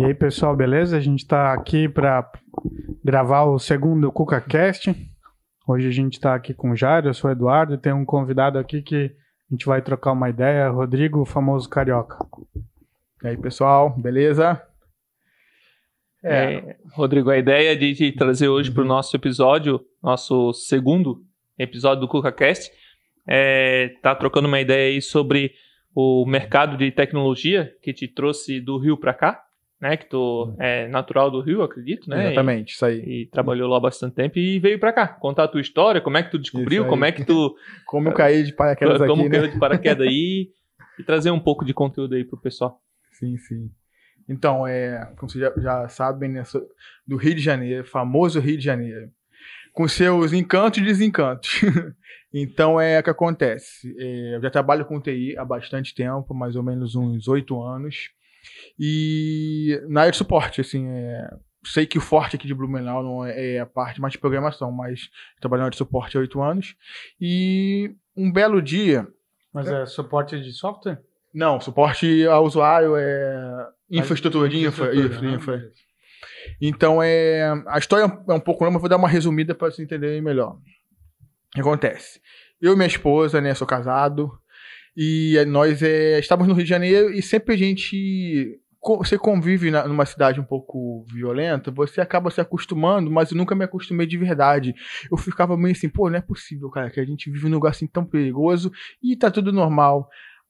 E aí, pessoal, beleza? A gente está aqui para gravar o segundo CucaCast. Hoje a gente está aqui com o Jairo, eu sou o Eduardo, e tem um convidado aqui que a gente vai trocar uma ideia, Rodrigo, o famoso carioca. E aí, pessoal, beleza? É, é Rodrigo, a ideia de te trazer hoje para o nosso episódio, nosso segundo episódio do CucaCast, é tá trocando uma ideia aí sobre o mercado de tecnologia que te trouxe do Rio para cá né? Que tu é natural do Rio, acredito, né? Exatamente, e, isso aí. E trabalhou lá bastante tempo e veio para cá contar a tua história, como é que tu descobriu, como é que tu. como eu caí de paraquedas como aqui. Como caiu né? de paraquedas aí e trazer um pouco de conteúdo aí pro pessoal. Sim, sim. Então, é, como vocês já, já sabem, né, do Rio de Janeiro, famoso Rio de Janeiro, com seus encantos e desencantos. então, é o que acontece. É, eu já trabalho com TI há bastante tempo, mais ou menos uns oito anos. E na área de suporte, assim, é, sei que o forte aqui de Blumenau não é, é a parte mais de programação, mas trabalho na área de suporte há oito anos. E um belo dia. Mas é, é suporte de software? Não, suporte ao usuário é infraestrutura de infra. infra, né? infra. Então é. A história é um pouco longa, mas vou dar uma resumida para vocês entenderem melhor. O que acontece? Eu e minha esposa, né, sou casado, e nós é, estávamos no Rio de Janeiro e sempre a gente. Você convive na, numa cidade um pouco violenta, você acaba se acostumando, mas eu nunca me acostumei de verdade. Eu ficava meio assim, pô, não é possível, cara, que a gente vive num lugar assim tão perigoso e tá tudo normal.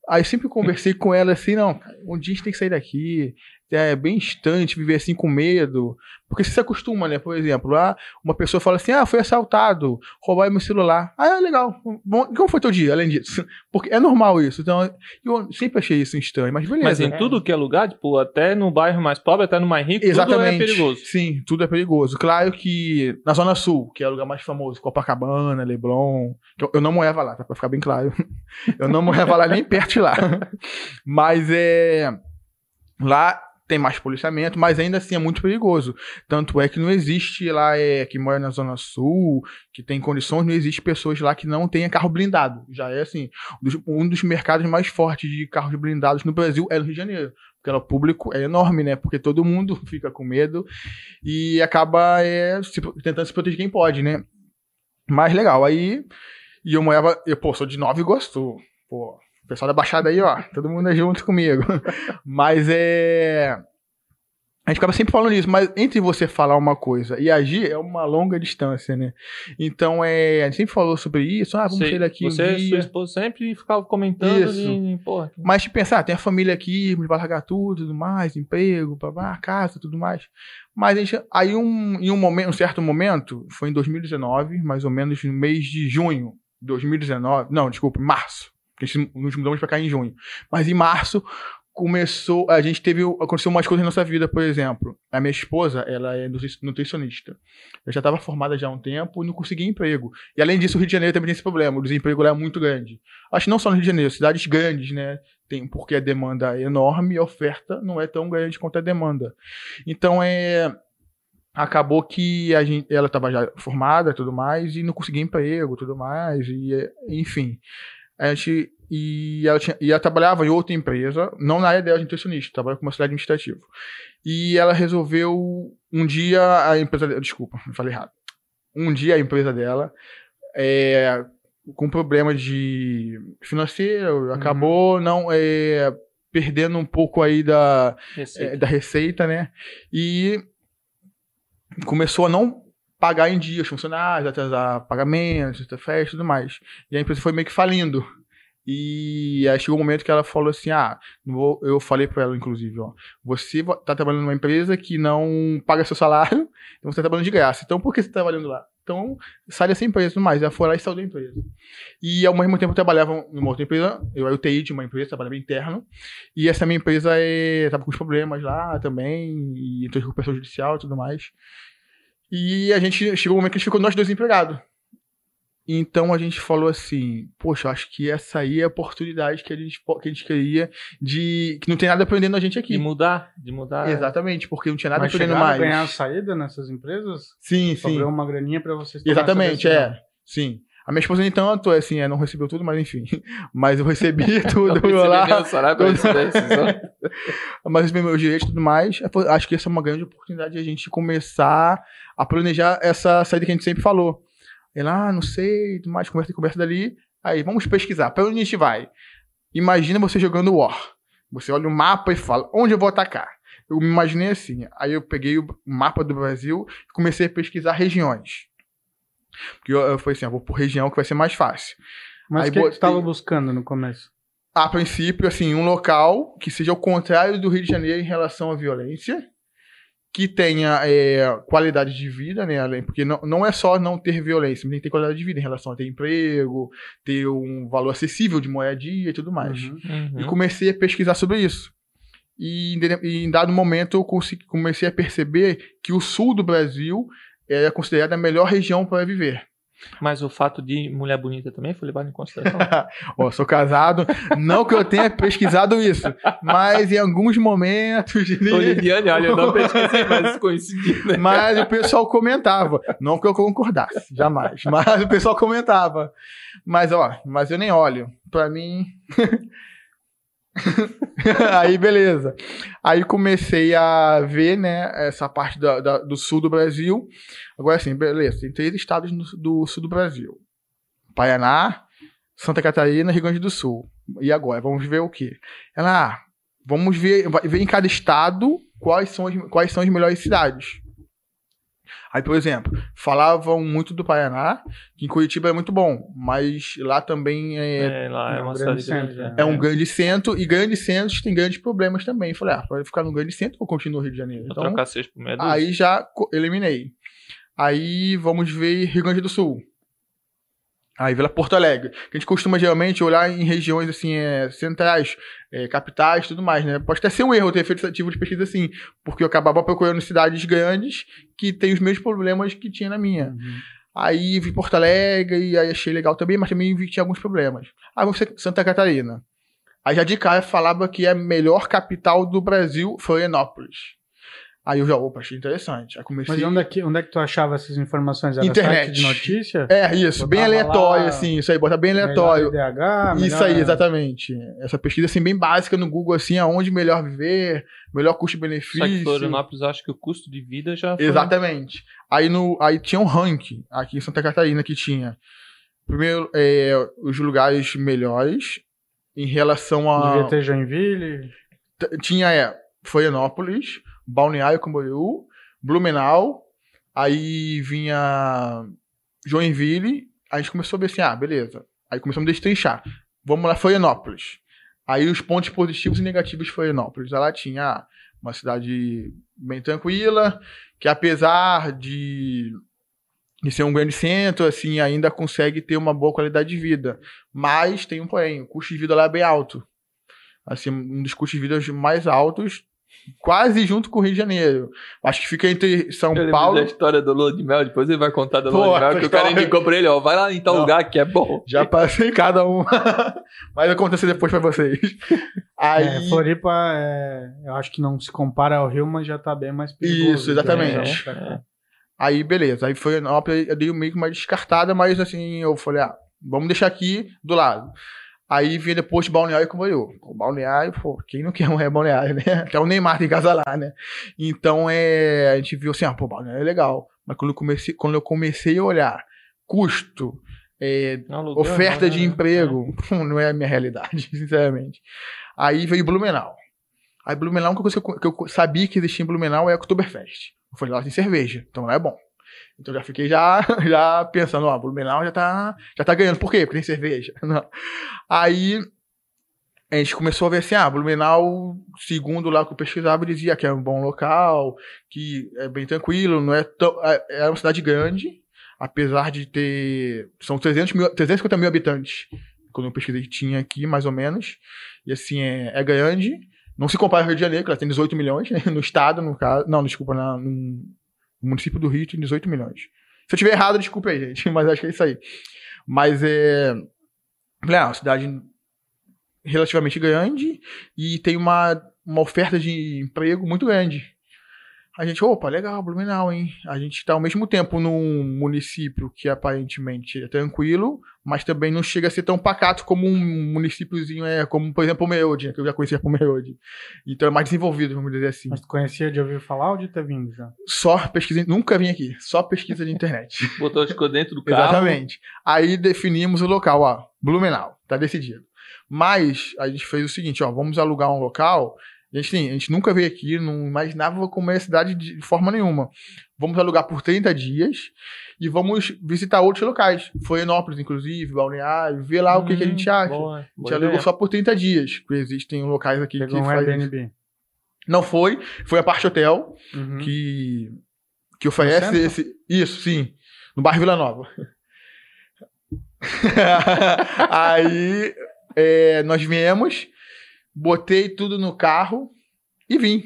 Aí sempre conversei com ela assim, não, um dia a gente tem que sair daqui, é bem instante viver assim com medo. Porque você se acostuma, né? Por exemplo, lá uma pessoa fala assim: ah, foi assaltado, roubaram meu celular. Ah, é legal. Bom, como foi teu dia, além disso? Porque é normal isso. Então, eu sempre achei isso estranho, mas beleza. Mas em tudo que é lugar, tipo, até no bairro mais pobre, até no mais rico, Exatamente. tudo é perigoso. Sim, tudo é perigoso. Claro que na Zona Sul, que é o lugar mais famoso, Copacabana, Leblon. Eu, eu não morava lá, tá? Pra ficar bem claro. eu não morava lá nem perto de lá. Mas é. Lá tem mais policiamento, mas ainda assim é muito perigoso. Tanto é que não existe lá, é, que mora na Zona Sul, que tem condições, não existe pessoas lá que não tenha carro blindado. Já é assim, um dos mercados mais fortes de carros blindados no Brasil é o Rio de Janeiro. Porque o público é enorme, né? Porque todo mundo fica com medo e acaba é, se, tentando se proteger quem pode, né? Mas legal, aí. E eu morava. Eu, pô, sou de Nova Iguaçu. Pô, pessoal da Baixada aí, ó, todo mundo é junto comigo. Mas é. A gente ficava sempre falando isso, mas entre você falar uma coisa e agir é uma longa distância, né? Então, é, a gente sempre falou sobre isso, ah, vamos Sei, sair daqui você um dia. sua esposa sempre ficava comentando isso. De, porra. Mas de pensar, ah, tem a família aqui, vai largar tudo, tudo mais, emprego, babá, casa, tudo mais. Mas a gente, aí um, em um momento, um certo momento, foi em 2019, mais ou menos no mês de junho de 2019, não, desculpa, março gente nos mudamos para cá em junho. Mas em março começou, a gente teve, aconteceu umas coisas na nossa vida, por exemplo. A minha esposa, ela é nutricionista. Eu já estava formada já há um tempo e não conseguia emprego. E além disso, o Rio de Janeiro também tem esse problema, o desemprego lá é muito grande. Acho que não só no Rio de Janeiro, cidades grandes, né? Tem, porque a demanda é enorme e a oferta não é tão grande quanto a demanda. Então, é acabou que a gente, ela estava já formada tudo mais e não conseguia emprego tudo mais e enfim a gente e ela, tinha, e ela trabalhava em outra empresa, não na área dela de nutricionista, trabalhava como auxiliar administrativo. E ela resolveu um dia a empresa, desculpa, falei errado. Um dia a empresa dela é, com problema de financeiro, uhum. acabou não é, perdendo um pouco aí da receita. É, da receita, né? E começou a não pagar em dias funcionários, atrasar pagamentos, festa e tudo mais. E a empresa foi meio que falindo. E aí chegou um momento que ela falou assim: Ah, eu falei para ela, inclusive, ó, você tá trabalhando numa empresa que não paga seu salário, então você tá trabalhando de graça. Então por que você tá trabalhando lá? Então sai dessa empresa e tudo mais. Ela foi lá e saiu da empresa. E ao mesmo tempo eu trabalhava numa outra empresa, eu era o TI de uma empresa, trabalhava interno, e essa minha empresa estava é, com os problemas lá também, e entrou em recuperação judicial e tudo mais. E a gente chegou um momento que a gente ficou nós dois empregados. Então a gente falou assim, poxa, acho que essa aí é a oportunidade que a gente, que a gente queria de. que não tem nada aprendendo a gente aqui. De mudar, de mudar. Exatamente, porque não tinha nada Mas aprendendo mais. ganhar saída nessas empresas? Sim, sim. Sobrou uma graninha para vocês Exatamente, é. Sim. A minha esposa nem tanto, assim, é, não recebeu tudo, mas enfim. Mas eu recebi tudo lá. recebi o salário pra isso daí, vocês vão- mas recebi meus direitos e tudo mais. É, Acho que essa é uma grande oportunidade de a gente começar a planejar essa saída que a gente sempre falou. Ele, ah, não sei, mais, conversa e conversa dali. Aí, vamos pesquisar. Pra onde a gente vai? Imagina você jogando War. Você olha o mapa e fala, onde eu vou atacar? Eu me imaginei assim. Aí eu peguei o mapa do Brasil e comecei a pesquisar regiões. Porque eu, eu falei assim, ah, vou por região que vai ser mais fácil. Mas o que, você tava buscando no começo? A princípio, assim, um local que seja o contrário do Rio de Janeiro em relação à violência, que tenha é, qualidade de vida, né? além- Porque não, não é só não ter violência, mas tem que ter qualidade de vida em relação a ter emprego, ter um valor acessível de moradia e tudo mais. Uhum. E Uhum. comecei a pesquisar sobre isso. E, em e dado momento eu consegui- comecei a perceber que o sul do Brasil é considerada a melhor região para viver. Mas o fato de mulher bonita também foi levado em consideração. Ó, sou casado, não que eu tenha pesquisado isso, mas em alguns momentos. Oliviane, olha, eu não pesquisei, mas coincidiu, né? Mas o pessoal comentava. Não que eu concordasse, jamais. Mas o pessoal comentava. Mas, ó, mas eu nem olho. Pra mim. Aí, beleza. Aí comecei a ver, né, essa parte da- da- do sul do Brasil. Agora, assim, beleza, tem três estados no- do sul do Brasil: Paraná, Santa Catarina Rio Grande do Sul. E agora? Vamos ver o quê? Ela, ah, vamos ver, ver em cada estado quais são as, quais são as melhores cidades. Aí, por exemplo, falavam muito do Paraná, que em Curitiba é muito bom, mas lá também é, É, lá é É um grande centro, grande. né? é um grande centro, e grandes centros têm grandes problemas também. Falei, ah, pode ficar no grande centro ou continuo no Rio de Janeiro? Vou Então, trocar seis por meia aí já eliminei. Aí vamos ver Rio Grande do Sul. Aí Vila Porto Alegre. Que a gente costuma geralmente olhar em regiões assim, é, centrais, é, capitais tudo mais, né? Pode até ser um erro ter feito esse tipo de pesquisa assim, porque eu acabava procurando cidades grandes que têm os mesmos problemas que tinha na minha. Uhum. Aí vi Porto Alegre e aí achei legal também, mas também vi que tinha alguns problemas. Aí vamos ser Santa Catarina. Aí já de cara falava que a melhor capital do Brasil foi Florianópolis. Aí eu já, opa, achei interessante. Aí comecei. Mas onde é, que, onde é que tu achava essas informações? Era Internet. site de notícia? É, isso, bem aleatório, lá- assim, isso aí, bota bem aleatório. Melhor IDH, Isso aí, exatamente. Essa pesquisa assim, bem básica no Google, assim, aonde melhor viver, melhor Só que custo-benefício. Florianópolis, eu acho que o custo de vida já foi... Exatamente. Aí, no, aí tinha um ranking aqui em Santa Catarina que tinha primeiro é, os lugares melhores em relação a. Devia ter Joinville. T- Tinha é, Florianópolis, Balneário Camboriú, Blumenau, aí vinha Joinville, a gente começou a ver assim, ah, beleza. Aí começamos a destrinchar. Vamos lá, Florianópolis. Aí os pontos positivos e negativos de Florianópolis. Ela tinha ah, uma cidade bem tranquila, que apesar de, de ser um grande centro, assim, ainda consegue ter uma boa qualidade de vida. Mas tem um porém, o custo de vida lá é bem alto. Assim, um dos custos de vida mais altos, quase junto com o Rio de Janeiro. Acho que fica entre São Eu Paulo. da história do Lua de Mel, depois ele vai contar da Pô, Lua de Mel, que o cara indicou pra ele, ó, vai lá em tal Não. lugar que é bom. Já passei cada um. Mas acontece depois pra vocês. Aí. É, Floripa, é, eu acho que não se compara ao Rio, mas já tá bem mais perigoso. Isso, exatamente. né? Pra cá. Aí, beleza. Aí foi eu dei meio que uma descartada, mas assim, eu falei, ah, vamos deixar aqui do lado. Aí vinha depois de Balneário com o Balneário, pô, quem não quer um é Balneário, né? Até o Neymar tem casa lá, né? Então, é, a gente viu assim, ah, pô, Balneário é legal. Mas quando eu comecei, quando eu comecei a olhar custo, é, oferta né? de emprego, não é a minha realidade, sinceramente. Aí veio Blumenau. Aí Blumenau, uma coisa que eu, que eu sabia que existia em Blumenau é a Oktoberfest. Eu falei, lá tem cerveja, então lá é bom. Então já fiquei já, já pensando, ó, Blumenau já tá, já tá ganhando. Por quê? Porque tem cerveja. Não. Aí a gente começou a ver assim, ah, Blumenau, segundo lá que eu pesquisava, dizia que é um bom local, que é bem tranquilo, não é tão, é, é uma cidade grande, apesar de ter, são 300 mil, 350 mil habitantes, quando eu pesquisei tinha aqui, mais ou menos, e assim, é, é grande, não se compara ao Rio de Janeiro, que ela tem 18 milhões, né, no estado, no caso, não, desculpa, na, município do Rio tem 18 milhões. Se eu tiver errado, desculpa aí, gente, mas acho que é isso aí. Mas é, ah, uma cidade relativamente grande e tem uma, uma oferta de emprego muito grande. A gente, opa, legal, Blumenau, hein? A gente tá ao mesmo tempo num município que aparentemente é tranquilo, mas também não chega a ser tão pacato como um municípiozinho é, como, por exemplo, Pomerode, né, que eu já conhecia Pomerode. Então é mais desenvolvido, vamos dizer assim. Mas tu conhecia de ouvir falar ou de ter vindo já? Só pesquisa, nunca vim aqui, só pesquisa de internet. Botou, ficou dentro do carro. Exatamente. Aí definimos o local, ó, Blumenau, tá decidido. Mas a gente fez o seguinte, ó, vamos alugar um local a gente, a gente nunca veio aqui, não imaginava como é a cidade de forma nenhuma. Vamos alugar por 30 dias e vamos visitar outros locais. Florianópolis, inclusive, Balneário, ver lá hum, o que, que, a gente hum, acha. Boa, a gente alugou ideia. só por 30 dias, porque existem locais aqui Pegou que um Airbnb. Não foi, foi a parte hotel uhum. que, que oferece esse. Isso, sim. No bairro Vila Nova. Aí é, nós viemos botei tudo no carro e vim.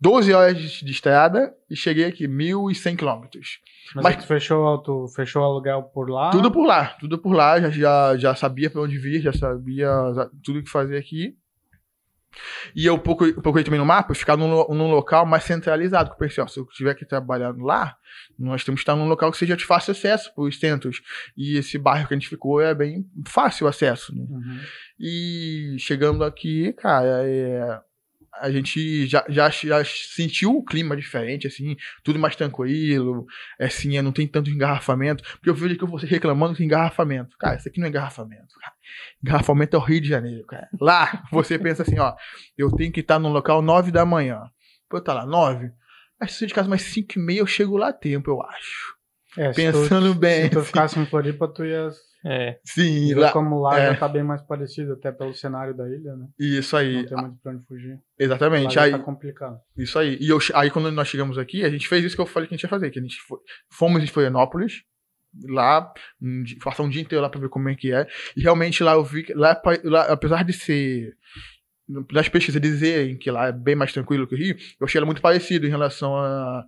12 horas de estrada e cheguei aqui, 1.100 quilômetros. Mas, Mas tu fechou, tu fechou o aluguel por lá? Tudo por lá, tudo por lá. Já, já, já sabia para onde vir, já sabia tudo o que fazer aqui. E eu procurei também no mapa ficar num, num local mais centralizado. Que eu pensei, ó, se eu estiver aqui trabalhando lá, nós temos que estar num local que seja de fácil acesso para os centros. E esse bairro que a gente ficou é bem fácil acesso. Né? Uhum. E chegando aqui, cara, é, a gente já, já, já sentiu o clima diferente, assim, tudo mais tranquilo, é assim, não tem tanto engarrafamento, porque eu vejo que você reclamando de engarrafamento. Cara, isso aqui não é engarrafamento, cara. Engarrafamento é o Rio de Janeiro, cara. Lá, você pensa assim, ó, eu tenho que estar no local 9 da manhã. Pô, tá lá, 9. Mas se eu de casa mais 5 e meia, eu chego lá a tempo, eu acho. É, Pensando tu, bem. Se tu ficasse em Floripa, tu ia é. Sim, lá, como lá é. já tá bem mais parecido, até pelo cenário da ilha, né? Isso aí. Não tem muito pra onde fugir. Exatamente. Lá aí, tá complicado. Isso aí. E eu, aí quando nós chegamos aqui, a gente fez isso que eu falei que a gente ia fazer, que a gente foi, fomos em Florianópolis, lá, um, passar um dia inteiro lá pra ver como é que é. E realmente lá eu vi que lá, lá apesar de ser das pesquisas dizerem que lá é bem mais tranquilo que o Rio, eu achei ela muito parecido em relação a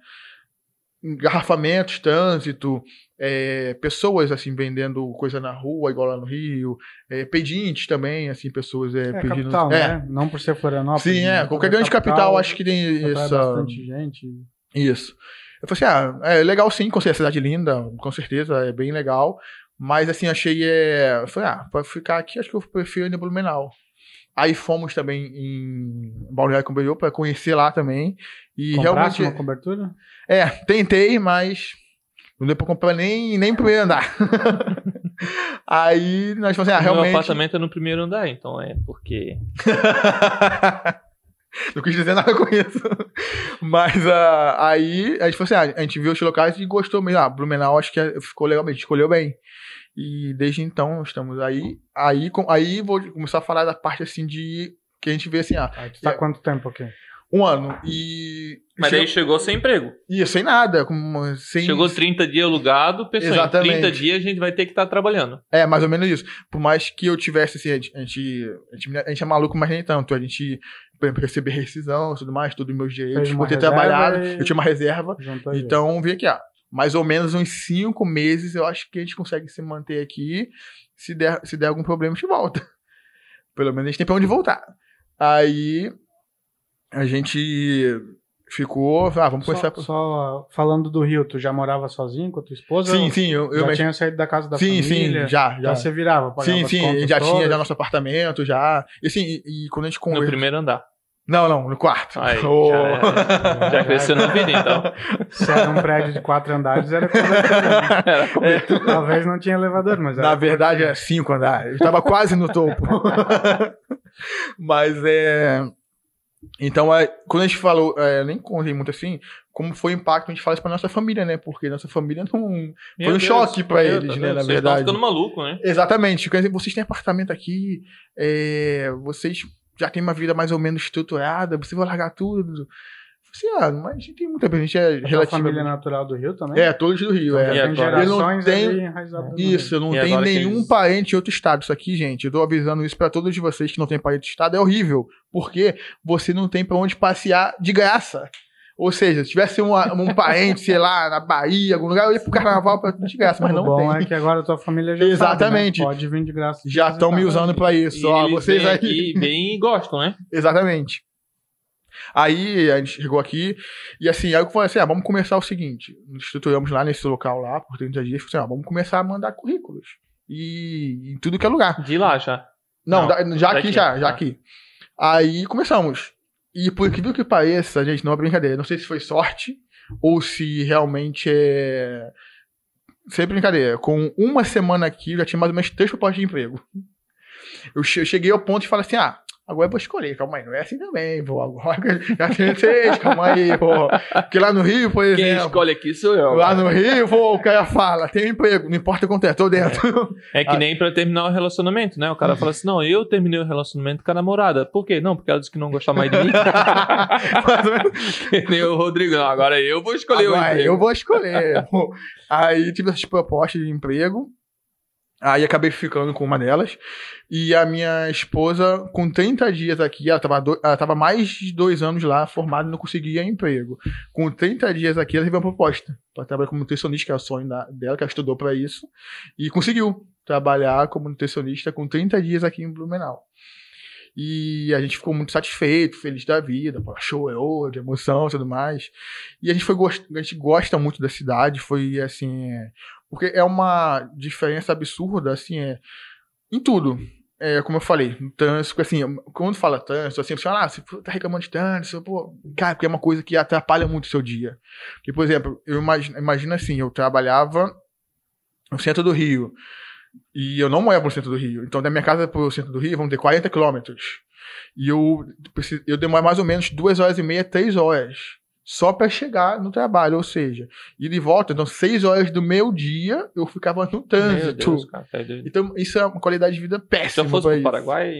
engarrafamentos, trânsito, é, pessoas assim vendendo coisa na rua, igual lá no Rio, é, pedintes também, assim, pessoas é, é pedindo. Capital, é. Né? Não por ser Florianópolis. Sim, é. Né? Qualquer grande capital, capital, acho que tem essa. bastante gente. Isso. Eu falei assim, ah, é legal sim, com certeza, cidade linda, com certeza, é bem legal. Mas assim, achei. É... Eu falei, ah, pra ficar aqui, acho que eu prefiro ir no Blumenau. Aí fomos também em Balneário Camboriú para conhecer lá também. E Compraste realmente. uma cobertura? É, tentei, mas não deu pra comprar nem, nem primeiro andar. Aí nós falamos assim, ah, realmente. Meu apartamento é no primeiro andar, então é porque. não quis dizer nada com isso. Mas uh, aí a gente falou assim: ah, a gente viu os locais e gostou mesmo. Ah, Blumenau acho que ficou legal, a gente escolheu bem. E desde então estamos aí. Aí, com, aí vou começar a falar da parte assim de. Que a gente vê assim, ah. Aí tu tá é, quanto tempo aqui? Um ano. E. Mas chegou... aí chegou sem emprego. Ia, sem nada. Com, sem... Chegou 30 dias alugado, pessoal. Exatamente. Em 30 dias a gente vai ter que estar tá trabalhando. É, mais ou menos isso. Por mais que eu tivesse, assim, a gente, a gente, a gente é maluco, mas nem tanto. A gente, por exemplo, receber rescisão tudo mais, tudo meus direitos, por ter trabalhado, e... eu tinha uma reserva. Então, vim aqui, ó. Mais ou menos uns 5 meses eu acho que a gente consegue se manter aqui. Se der, se der algum problema, a gente volta. Pelo menos a gente tem pra onde voltar. Aí a gente ficou. Ah, vamos começar. Só, só, falando do Rio, tu já morava sozinho com a tua esposa? Sim, sim. Eu, eu já me... tinha saído da casa da sim, família? Sim, já. Já, já você virava? Sim, sim. Já todas. tinha já nosso apartamento, já. E assim, e, e quando a gente conversa. No primeiro andar. Não, não, no quarto. Aí, oh. já, já cresceu na vida, então. Se era um prédio de quatro andares, era. Né? É. Talvez não tinha elevador, mas Na verdade, é cinco andares. Eu estava quase no topo. mas é. Então, é, quando a gente falou, é, nem contei muito assim, como foi o impacto, a gente fala isso pra nossa família, né? Porque nossa família não. Meu foi um Deus, choque pra Deus, eles, né? Na vocês verdade. ficando maluco, né? Exatamente. Quer dizer, vocês têm apartamento aqui, é, vocês já têm uma vida mais ou menos estruturada, você vai largar tudo. Assim, ah, mas a gente tem muita gente é relativa. família natural do Rio também? É, todos do Rio. Então, é. Tem gerações eu não tenho, Isso, eu não tenho nenhum eles... parente em outro estado. Isso aqui, gente, eu tô avisando isso para todos de vocês que não tem parente em outro estado, é horrível. Porque você não tem para onde passear de graça. Ou seja, se tivesse um, um parente, sei lá, na Bahia, algum lugar, eu ia pro carnaval pra de graça, mas não bom tem. bom é que agora a tua família já Exatamente. Sabe, né? Pode vir de graça. Já estão me usando pra isso. Ó, vocês aí. Aqui, bem gostam, né? Exatamente. Aí a gente chegou aqui e assim, aí eu falei assim: ah, vamos começar o seguinte. Nos estruturamos lá nesse local lá por 30 dias. Falei assim, ah, vamos começar a mandar currículos. E em tudo que é lugar. De lá já. Não, Não, da- já aqui, já, já Ah. aqui. Aí começamos. E por incrível que pareça, gente, não é brincadeira. Não sei se foi sorte ou se realmente é. Sem brincadeira. Com uma semana aqui, eu já tinha mais ou menos três propostas de emprego. Eu cheguei ao ponto de falar assim: ah, agora eu vou escolher. Calma aí, não é assim também, pô. Agora já tenho três, calma aí, pô. Porque lá no Rio, por Quem exemplo. escolhe aqui sou eu. Lá no Rio, pô, o cara fala: tem emprego, não importa quanto é, tô dentro. É que nem pra terminar o relacionamento, né? O cara fala assim: não, eu terminei o relacionamento com a namorada. Por quê? Não, porque ela disse que não gostava mais de mim. Nem o Rodrigo. Não, agora eu vou escolher o Agora, emprego. eu vou escolher. aí tive essas propostas de emprego. Aí acabei ficando com uma delas. E a minha esposa, com 30 dias aqui, ela estava ela tava mais de dois anos lá, formada e não conseguia emprego. Com 30 dias aqui, ela teve uma proposta para trabalhar como nutricionista, que é o sonho da- dela, que ela estudou para isso. E conseguiu trabalhar como nutricionista com 30 dias aqui em Blumenau. E a gente ficou muito satisfeito, feliz da vida, pô, chorou de emoção e tudo mais. E a gente foi a gente gosta muito da cidade, foi assim, é, porque é uma diferença absurda assim, é, em tudo. É, como eu falei, no trânsito, assim, quando fala trânsito, assim, você fala, ah, você tá reclamando de trânsito, pô, cara, porque é uma coisa que atrapalha muito o seu dia. Porque, por exemplo, eu imagino, imagino assim, eu trabalhava no centro do Rio, e eu não morava no centro do Rio. Então, da minha casa pro centro do Rio, vamos ter 40 quilômetros. E eu, eu demoro mais ou menos duas horas e meia, três horas. Só para chegar no trabalho, ou seja, ir de volta. Então, seis horas do meu dia, eu ficava no trânsito. Deus, cara, doido. Então, isso é uma qualidade de vida Se péssima. eu fosse pro isso. Paraguai,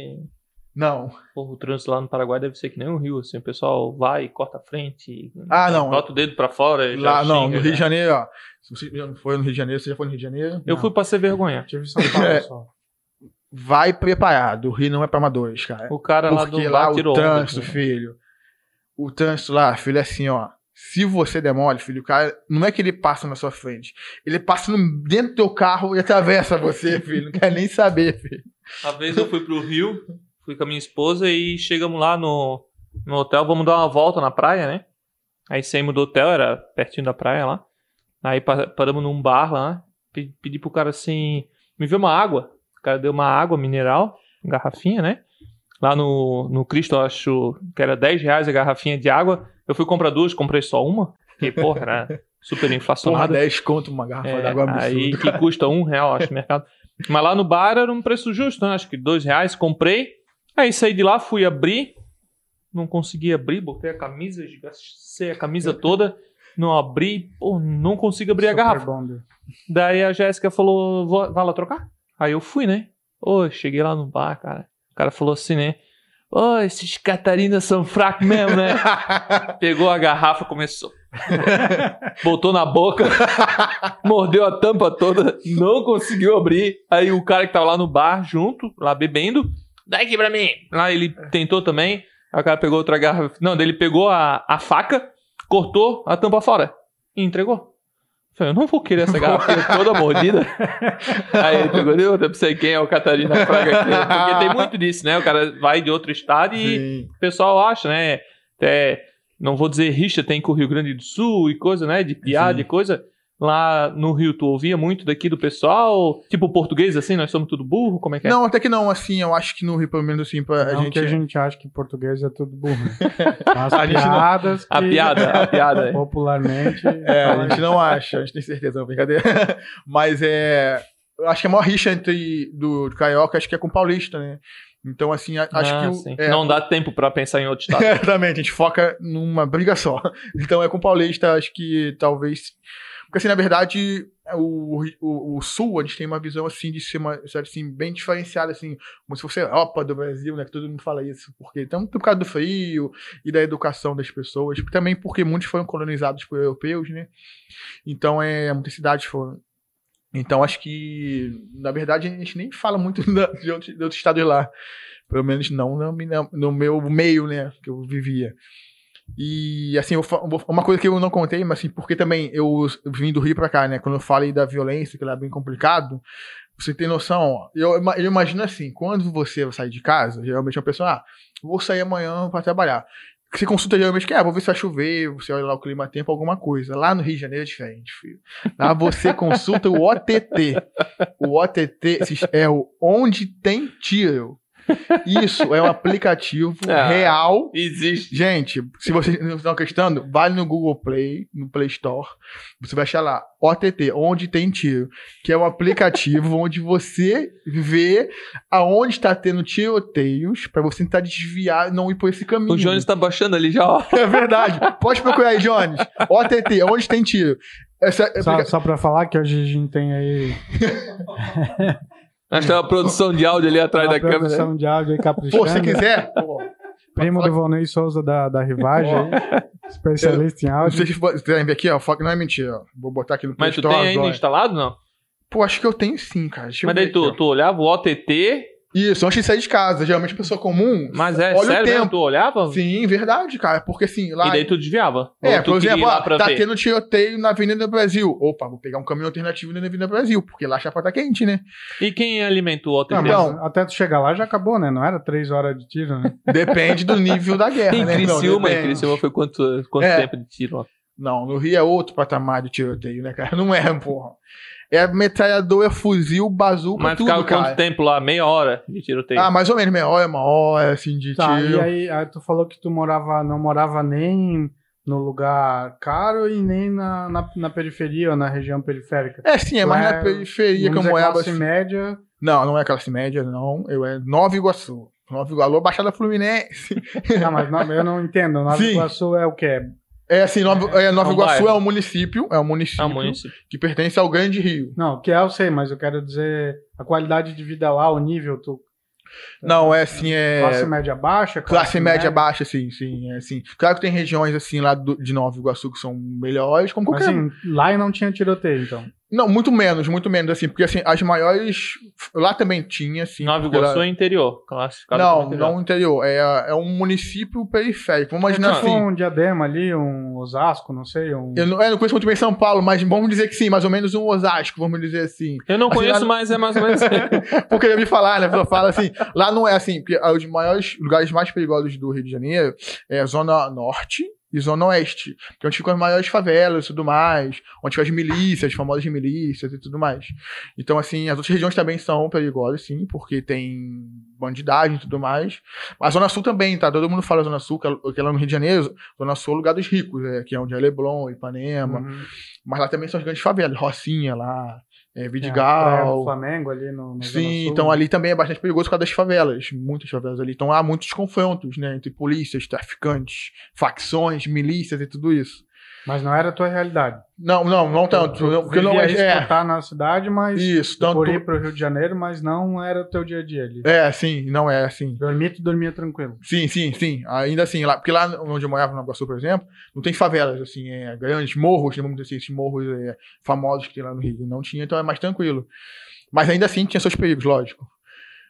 Não. porra, o trânsito lá no Paraguai deve ser que nem o Rio, assim, o pessoal vai, corta a frente, Ah, não. bota o dedo pra fora, Lá, não, xinga, no Rio de Janeiro, ó. Se você já não foi no Rio de Janeiro, você já foi no Rio de Janeiro? Eu Não. fui pra ser vergonha. Tive São Paulo É. só. Vai preparado. O Rio não é pra amadores, cara. O cara lá do Porque lá o onda, trânsito, filho. O trânsito lá, filho, é assim, ó. Se você demole, filho, o cara. Não é que ele passa na sua frente. Ele passa no- dentro do teu carro e atravessa você, filho. Não quer nem saber, filho. Uma vez eu fui pro Rio, fui com a minha esposa e chegamos lá no, no hotel, vamos dar uma volta na praia, né? Aí saímos do hotel, era pertinho da praia lá. Aí pa- paramos num bar lá, pe- pedi pro cara assim, me vê uma água. O cara deu uma água mineral, garrafinha, né? Lá no, no Cristo, eu acho que era 10 reais a garrafinha de água. Eu fui comprar duas, comprei só uma. Porque, porra, era super Porra, inflacionado. 10 conto uma garrafa É, d'água aí absurda. que custa um real, acho, no mercado. Mas lá no bar era um preço justo, né? Acho que dois reais, comprei. Aí saí de lá, fui abrir. Não consegui abrir, botei a camisa, esgacei a camisa toda. Não abri, pô, não consigo abrir a Super garrafa. bonder. Daí a Jéssica falou, "Vou- vai lá trocar? Aí eu fui, né? Ô, cheguei lá no bar, cara. O cara falou assim, né? Ô, esses Catarinas são fracos mesmo, né? Pegou a garrafa, começou. Botou na boca, mordeu a tampa toda, não conseguiu abrir. Aí o cara que tava lá no bar junto, lá bebendo, dá aqui pra mim. Lá ele tentou também. Aí o cara pegou outra garrafa. Não, ele pegou a, a faca, cortou a tampa fora e entregou. Eu não vou querer essa garrafa toda mordida. Aí ele pegou, deu, eu não sei quem é o Catarina Fraga aqui. Porque tem muito disso, né? O cara vai de outro estado e Sim. o pessoal acha, né? Até, não vou dizer rixa, tem com o Rio Grande do Sul e coisa, né? De piada Sim. e coisa. Lá no Rio, tu ouvia muito daqui do pessoal? Tipo português, assim, nós somos tudo burro? Como é que é? Não, até que não, assim, eu acho que no Rio, pelo menos assim, pra a Não gente. que a gente acha que português é tudo burro. As A gente não- piadas A piada, a piada. é. popularmente... É, a gente não acha, a gente tem certeza, não, brincadeira. Mas é. Eu acho que a maior rixa entre do, do Carioca, acho que é com o Paulista, né? Então, assim, a- acho Ah, que. é, Não dá tempo pra pensar em outro estado. Exatamente, a gente foca numa briga só. Então é com o Paulista, acho que talvez. Porque assim, na verdade, o, o, o Sul, a gente tem uma visão assim de ser uma sabe, assim, bem diferenciada, assim, como se fosse a Europa do Brasil, né? Que todo mundo fala isso. Porque tanto por causa do frio e da educação das pessoas, também porque muitos foram colonizados por europeus, né? Então é muitas cidades foram. Então acho que, na verdade, a gente nem fala muito de outros, de estados lá. Pelo menos não no- no meu meio, né? Que eu vivia. E, assim, eu uma coisa que eu não contei, mas assim, porque também eu vim do Rio pra cá, né? Quando eu falei da violência, que lá é bem complicado, você tem noção, eu, eu imagino assim, quando você sair de casa, geralmente uma pessoa, ah, vou sair amanhã pra trabalhar. você consulta geralmente que, ah, vou ver se vai chover, você olha lá o clima tempo, alguma coisa. Lá no Rio de Janeiro é diferente, filho. Lá você consulta o OTT. O OTT é o Onde Tem Tiro. Isso é um aplicativo Ah. real. Existe. Gente, se vocês não estão acreditando, vai no Google Play, no Play Store. Você vai achar lá, OTT, Onde Tem Tiro. Que é um aplicativo onde você vê aonde está tendo tiroteios pra você tentar desviar e não ir por esse caminho. O Jones tá baixando ali já, ó. É verdade. Pode procurar aí, Jones. OTT, onde tem tiro. Essa Só, aplica- só pra falar que hoje a gente tem aí Acho que tem uma produção de áudio ali atrás uma da câmera. produção de áudio aí caprichando. Pô, se quiser. pô, Primo do Volney Souza da, da Rivagem aí, especialista em Não áudio. sei se vocês ver aqui, ó. Foca não é mentira. ó. Vou botar aqui no Play Mas tu Store tem ainda agora. instalado, não? Pô, acho que eu tenho sim, cara. Deixa eu Mas ver daí tu, aqui, ó. tu olhava o OTT, Isso, antes de sair de casa. Geralmente pessoa comum. mas é Olha o sério mesmo? tempo. Tu olhava? Sim, verdade, cara. Porque assim, lá. E daí tu desviava? É, tu por exemplo, ó, tá ver? tendo tiroteio na Avenida Brasil. Opa, vou pegar um caminho alternativo na Avenida Brasil, porque lá a chapa tá quente, né? E quem alimentou o OTT? Não, Então- até tu chegar lá já acabou, né? Não era três horas de tiro, né? Depende do nível da guerra, em né? Não, Criciúma, em depende. Criciúma foi quanto, quanto É. tempo de tiro? ó? Não, no Rio é outro patamar de tiroteio, né, cara? Não é, porra. É metralhadora, fuzil, bazuca, Mas tudo, ficava cara. quanto tempo lá? Meia hora de tiroteio? Ah, mais ou menos, meia hora, uma hora, assim, de Tá, tiro. e aí, aí tu falou que tu morava, não morava nem no lugar caro e nem na, na, na periferia ou na região periférica. É, sim, é mais Ué, na periferia que eu morava. classe média. Não, não é classe média, não. Eu é Nova Iguaçu. Nova Iguaçu, Baixada Fluminense. Não, mas não- eu não entendo. Nova Sim. Iguaçu é o quê? É assim, Nova, é, Nova É um Iguaçu bairro. é um município, é um município Ah, município. que pertence ao Grande Rio. Não, o que é eu sei, mas eu quero dizer a qualidade de vida lá, o nível, tu. Não, é assim, é. Classe média baixa? Classe média baixa, sim, sim, é assim. Claro que tem regiões assim lá do- de Nova Iguaçu que são melhores, como Mas qualquer. assim, lá não tinha tiroteio, então. Não, muito menos, muito menos, assim, porque assim, as maiores. Lá também tinha, assim. Nova Iguaçu é interior, classificado Não, interior. não interior. É, é um município periférico. Vamos imaginar tipo assim. um diadema ali, um Osasco, não sei, um... Eu não, eu não conheço muito bem São Paulo, mas vamos dizer que sim, mais ou menos um Osasco, vamos dizer assim. Eu não Assim, conheço, lá- mas é mais ou menos. Porque eu ia me falar, né? A pessoa fala assim, lá não é assim, porque os maiores lugares mais perigosos do Rio de Janeiro é a Zona Norte e Zona Oeste, que é onde ficam as maiores favelas e tudo mais, onde ficam as milícias, as famosas milícias e tudo mais. Então, assim, as outras regiões também são perigosas, sim, porque tem bandidagem e tudo mais. A Zona Sul também, tá? Todo mundo fala Zona Sul, que é- que é lá no Rio de Janeiro, Zona Sul é o lugar dos ricos, é, que é onde é Leblon, Ipanema, Uhum. mas lá também são as grandes favelas, Rocinha lá, é, É, Vidigal, Flamengo ali no, no Sim, então ali também é bastante perigoso por causa das favelas. Muitas favelas ali. Então há muitos confrontos, né? Entre polícias, traficantes, facções, milícias e tudo isso. Mas não era a tua realidade. Não, não, não tanto. Não- Porque não é. É, estar na cidade, mas isso, por tanto. ir pro Rio de Janeiro, mas não era o teu dia a dia ali. É, sim, não é assim. Dormir, tu dormia tranquilo. Sim, sim, sim. Ainda assim, lá, porque lá onde eu morava, no Iguaçu, por exemplo, não tem favelas, assim, é, grandes morros, vamos dizer assim, esses morros é, famosos que tem lá no Rio. Não tinha, então é mais tranquilo. Mas ainda assim tinha seus perigos, lógico.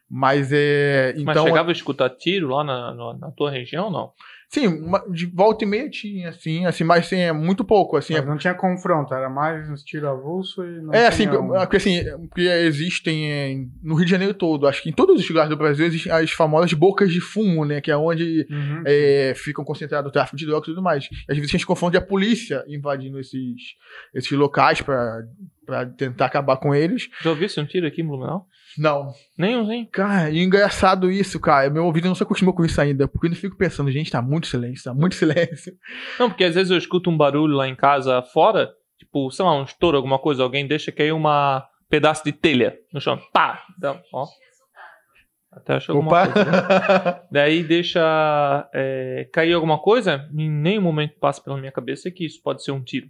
Mas é. Mas Então, chegava a escutar tiro lá na, na, na tua região, não? Sim, de volta e meia tinha, assim, assim, mas assim, é muito pouco, assim. Mas É, não tinha confronto, era mais uns tiro avulso e não é, assim, um- porque assim, porque existem é, no Rio de Janeiro todo, acho que em todos os lugares do Brasil existem as famosas bocas de fumo, né, que é onde Uhum. é, ficam concentrados o tráfico de drogas e tudo mais. E às vezes a gente confunde a polícia invadindo esses, esses locais pra tentar acabar com eles. Já ouviu um tiro aqui em Blumenau? Não. Nenhumzinho. Cara, e engraçado isso, cara. Meu ouvido não se acostumou com isso ainda, porque eu fico pensando, gente, tá muito silêncio, tá muito silêncio. Não, porque às vezes eu escuto um barulho lá em casa fora, tipo, sei lá, um estouro, alguma coisa, alguém deixa cair uma pedaço de telha no chão. Pá! Dá, ó. Até achou alguma Opa! coisa. né? Daí deixa é, cair alguma coisa, em nenhum momento passa pela minha cabeça que isso pode ser um tiro.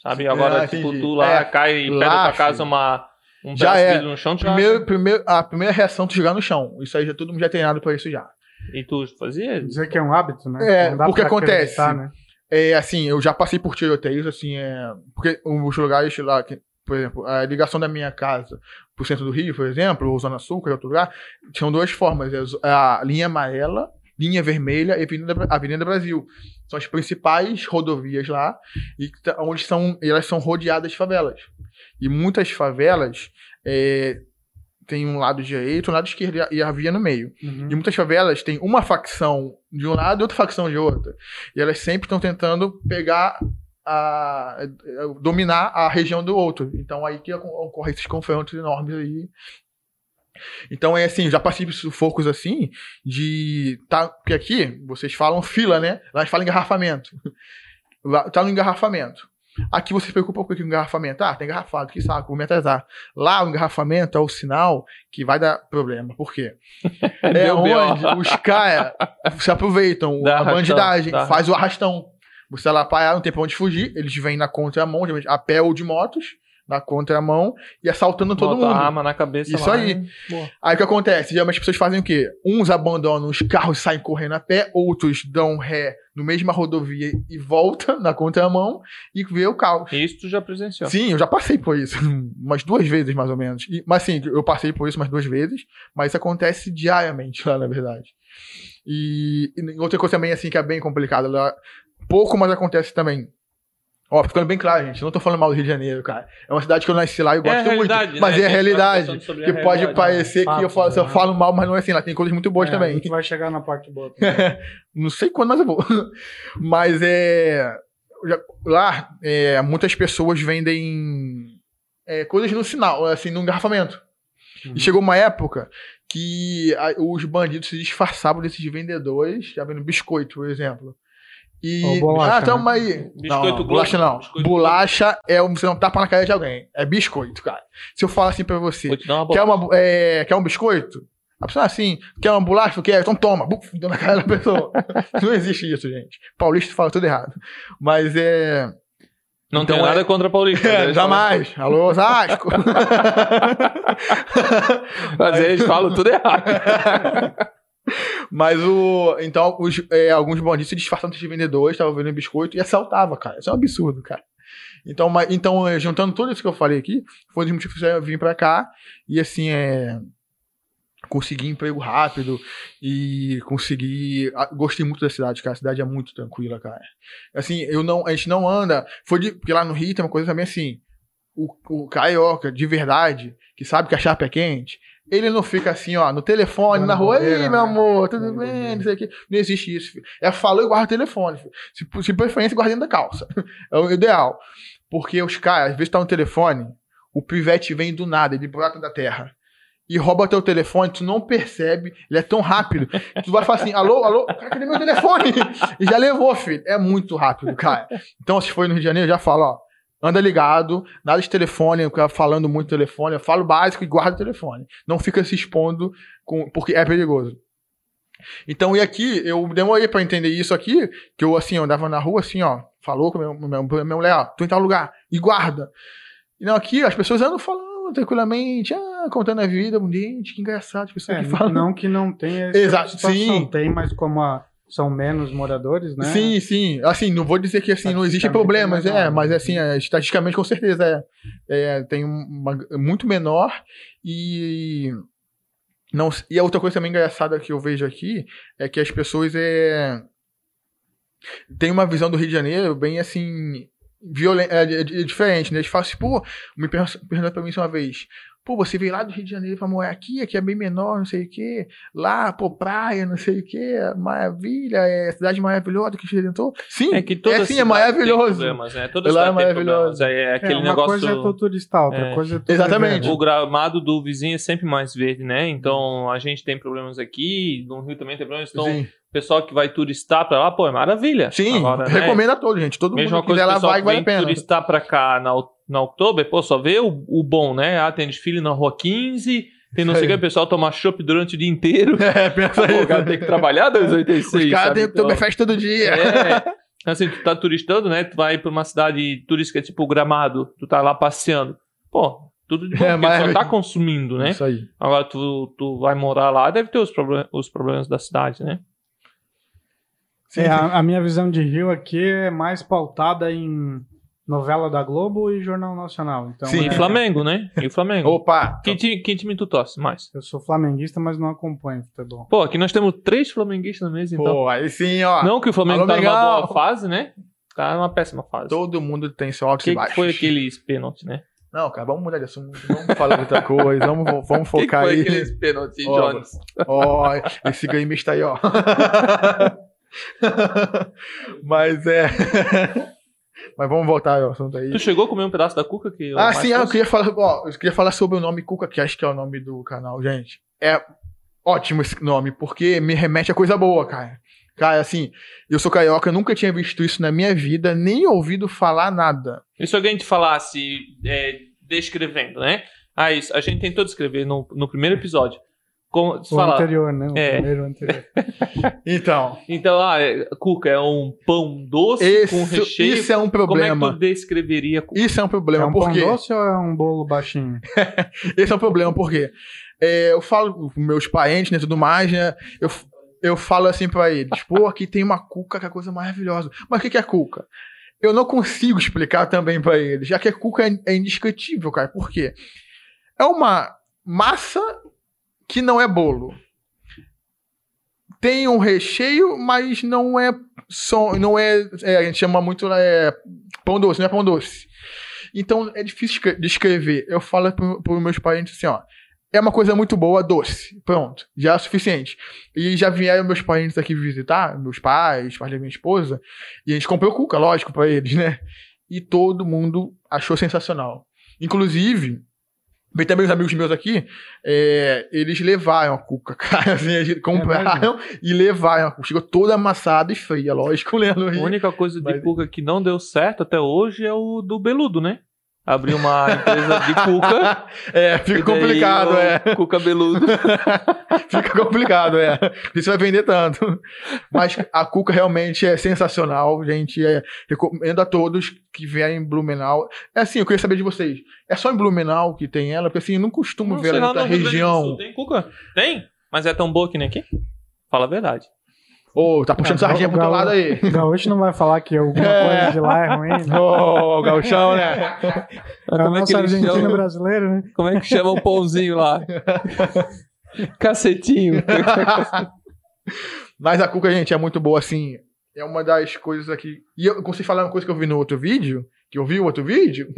Sabe? Agora, Ah, tipo, entendi. tu lá É, cai lá, da tua casa uma, um Já é. no chão, tu já... Primeiro, primeiro, a primeira reação é tu jogar no chão. Isso aí já todo mundo já é treinado pra isso já. E tu fazia? Dizer que é um hábito, né? É, Não dá o que acontece? Né? É assim, eu já passei por tiroteios, assim, é. Porque os lugares lá, que, por exemplo, a ligação da minha casa pro centro do Rio, por exemplo, ou Zona Sul, qualquer outro lugar, tinham duas formas. é A linha amarela, linha vermelha e Avenida, Avenida Brasil. São as principais rodovias lá, e tá- onde são, elas são rodeadas de favelas. E muitas favelas é, tem um lado direito, um lado esquerdo e a via no meio. Uhum. E muitas favelas tem uma facção de um lado e outra facção de outra. E elas sempre estão tentando pegar a, a- dominar a região do outro. Então aí que ocorrem esses confrontos enormes aí. Então é assim, já passei por sufocos assim de tá, porque aqui vocês falam fila, né? Lá a gente fala engarrafamento. Lá, tá no engarrafamento. Aqui você se preocupa com o engarrafamento. Ah, tem engarrafado, que saco, vou me atrasar. Lá o engarrafamento é o sinal que vai dar problema. Por quê? É onde os caras se aproveitam, Dá a arrastão, bandidagem, faz o arrastão. Você lá parar, não tem pra onde fugir, eles vêm na contramão, a pé ou de motos, na contramão, e assaltando todo Bota mundo. a arma na cabeça Isso lá aí. e- Boa. Aí o que acontece? Geralmente as pessoas fazem o quê? Uns abandonam os carros e saem correndo a pé, outros dão ré no mesma rodovia e volta na contramão e vê o caos. Isso tu já presenciou. Sim, eu já passei por isso, umas duas vezes mais ou menos. E- mas sim, eu passei por isso umas duas vezes, mas isso acontece diariamente lá, na verdade. E, e outra coisa também, assim, que é bem complicada, lá, pouco, mas acontece também. Ó, ficando bem claro, gente, não tô falando mal do Rio de Janeiro, cara. É uma cidade que eu nasci lá e eu É gosto muito. Mas né? é a tá realidade. conversando sobre a Que pode realidade, parecer né? que eu falo, Fato, eu né? falo mal, mas não é assim, lá tem coisas muito boas É, também. A gente vai chegar na parte boa. Não sei quando, mas eu vou. Mas é. lá, é, muitas pessoas vendem é, coisas no sinal, assim, no engarrafamento. Uhum. E chegou uma época que a- os bandidos se disfarçavam desses vendedores, já vendo biscoito, por exemplo. E. Ou bolacha, ah, tamo né? aí. Biscoito não, bolacha não. Biscoito bolacha é um, você não tapa na cara de alguém. É biscoito, cara. Se eu falar assim pra você, uma quer, uma, é, quer um biscoito? A pessoa assim, quer uma bolacha? Quer? Então toma. Buf, deu na cara da pessoa. não existe isso, gente. Paulista fala tudo errado. Mas é. Não então tem é- nada contra Paulista. é, jamais. Alô, Osasco. falam- Mas eles falam tudo errado. Mas o. Então, os, é, alguns bandidos se disfarçavam de vendedores, estavam vendendo biscoito e assaltava, cara. Isso é um absurdo, cara. Então, mas, então é, juntando tudo isso que eu falei aqui, foi um dos motivos que eu vim pra cá e assim, é. Consegui emprego rápido e consegui. ah, Gostei muito da cidade, cara. A cidade é muito tranquila, cara. Assim, eu não, a gente não anda. Foi de, porque lá no Rio tem uma coisa também assim. O, o carioca, de verdade, que sabe que a chapa é quente, ele não fica assim, ó, no telefone, Dando na rua, ei, né? meu amor, tudo bem, não sei o quê. Não existe isso, filho. É falou e guarda o telefone, filho. Se, se preferência, guarda dentro da calça. É o ideal. Porque os caras, às vezes tá no telefone, o pivete vem do nada, ele brota da terra. E rouba teu telefone, tu não percebe, ele é tão rápido. Tu vai falar assim, alô, alô, cara, cadê meu telefone? E já levou, filho. É muito rápido, cara. Então, se for no Rio de Janeiro, já fala, ó, anda ligado, nada de telefone, falando muito telefone, fala o básico e guarda o telefone. Não fica se expondo, com, porque é perigoso. Então, e aqui, eu demorei pra entender isso aqui, que eu, assim, eu andava na rua, assim, ó, falou com meu, meu, minha mulher, ó, tu em tal lugar, e guarda. E não, aqui, as pessoas andam falando tranquilamente, ah, contando a vida, gente, que engraçado, as pessoas É, que falam. não que não tenha Exato, sim. Tem, mas como a- são menos moradores, né? Sim, sim. Assim, não vou dizer que assim, não existem Estatisticamente problemas, é é, mas né? assim, é, estatisticamente com certeza é, é, tem uma, muito menor e não e a outra coisa também engraçada que eu vejo aqui é que as pessoas é têm uma visão do Rio de Janeiro bem assim violenta, é, é- é diferente, né? Eles falam assim, pô, me perguntaram pra mim isso uma vez. Pô, você veio lá do Rio de Janeiro pra morar aqui, aqui é bem menor, não sei o quê. Lá, pô, praia, não sei o quê, maravilha, é cidade maravilhosa que Redentor. Sim, É que toda é sim, é maravilhoso. Problemas, né? Toda Lá é maravilhoso. problemas. É, é É, aquele uma negócio. coisa é tu turistar, outra É. coisa é Exatamente. O gramado do vizinho é sempre mais verde, né? Então a gente tem problemas aqui, no Rio também tem problemas. Então Sim, pessoal que vai turistar pra lá, pô, é maravilha. Sim, Agora, né, recomendo a todos, gente. Todo Mesma mundo que coisa quiser que lá vai, que vale a pena. turistar pra cá na, na Oktober, pô, só vê o, o bom, né? Ah, tem desfile na Rua 15, tem não sei o que, o pessoal toma chopp durante o dia inteiro. É, pensa aí. o cara tem que trabalhar 286. Os caras têm que tomar festa todo dia. É. Assim, tu tá turistando, né? Tu vai pra uma cidade turística tipo Gramado, tu tá lá passeando. Pô, tudo de bom, É, mas- só tá consumindo, né? Isso aí. Agora tu, tu vai morar lá, deve ter os, problem os problemas da cidade, né? Sim, É, a, a minha visão de Rio aqui é mais pautada em novela da Globo e Jornal Nacional. Então, Sim. E é- Flamengo, né? E o Flamengo. Opa! Que, time, que time tu torce mais? Eu sou flamenguista, mas não acompanho futebol. Pô, aqui nós temos três flamenguistas na mesa, então. Pô, aí sim, ó. Não que o Flamengo Alô, tá numa Mengão! boa fase, né? Tá numa péssima fase. Todo mundo tem seu O altos que, e que baixos. foi aqueles pênaltis, né? Não, cara, vamos mudar de assunto. Vamos falar de outra coisa. Vamos, vamos focar que que foi aí. aqueles pênaltis, Ó, Jones? Ó, esse gameista aí, ó. Mas é. Mas vamos voltar ao assunto aí. Tu chegou a comer um pedaço da cuca que Ah, sim, ah, eu queria falar, ó, eu queria falar sobre o nome Cuca, que acho que é o nome do canal, gente. É ótimo esse nome, porque me remete a coisa boa, cara. Cara, assim, eu sou carioca, eu nunca tinha visto isso na minha vida, nem ouvido falar nada. E se alguém te falasse, é, descrevendo, né? Ah, isso, a gente tentou descrever no, no primeiro episódio. Como, O falar, anterior, né? O É. primeiro anterior. Então, Então, ah, é, cuca é um pão doce esse, com recheio. isso é um Como é que problema. tu descreveria cuca? Isso é um É problema, um pão doce ou é um bolo baixinho? esse é um problema, porque é, eu falo com meus parentes, né, tudo mais, né, eu, eu falo assim pra eles, pô, aqui tem uma cuca que é a coisa maravilhosa. Mas o que que é cuca? Eu não consigo explicar também pra eles, já que a cuca é, é indescritível, cara. Por quê? É uma massa que não é bolo. Tem um recheio, mas não é só, não é, é, a gente chama muito é, pão doce, não é pão doce. Então é difícil escre- de escrever. Eu falo para os meus parentes assim, ó. É uma coisa muito boa, doce. Pronto. Já é suficiente. E já vieram meus parentes aqui visitar, meus pais, pais da minha esposa. E a gente comprou cuca, lógico, para eles, né? E todo mundo achou sensacional. Inclusive, bem também os amigos meus aqui, é, eles levaram a cuca, cara. Assim, eles compraram e levaram a cuca. Chegou toda amassada e fria, lógico? No A única coisa de Mas- cuca que não deu certo até hoje é o do Beludo, né? Abriu uma empresa de cuca. É, fica complicado, é. Cuca Beludo. Fica complicado, é. Isso vai vender tanto. Mas a Cuca realmente é sensacional, gente. É, recomendo a todos que vierem em Blumenau. É assim, eu queria saber de vocês. É só em Blumenau que tem ela? Porque assim, eu não costumo Não ver ela do região. Tem cuca? Tem? Mas é tão boa que nem aqui? Fala a verdade. Ô, tá puxando Ah, sardinha pro teu lado aí. O gaúcho não vai falar que alguma É. coisa de lá é ruim. Né? Ô, o gauchão, né? É o como, é que nosso argentino chamam, brasileiro, né? como é que chama o pãozinho lá? Cacetinho. Mas a Cuca, gente, é muito boa, assim. É uma das coisas aqui. E eu consegui falar uma coisa que eu vi no outro vídeo. Que eu vi o outro vídeo.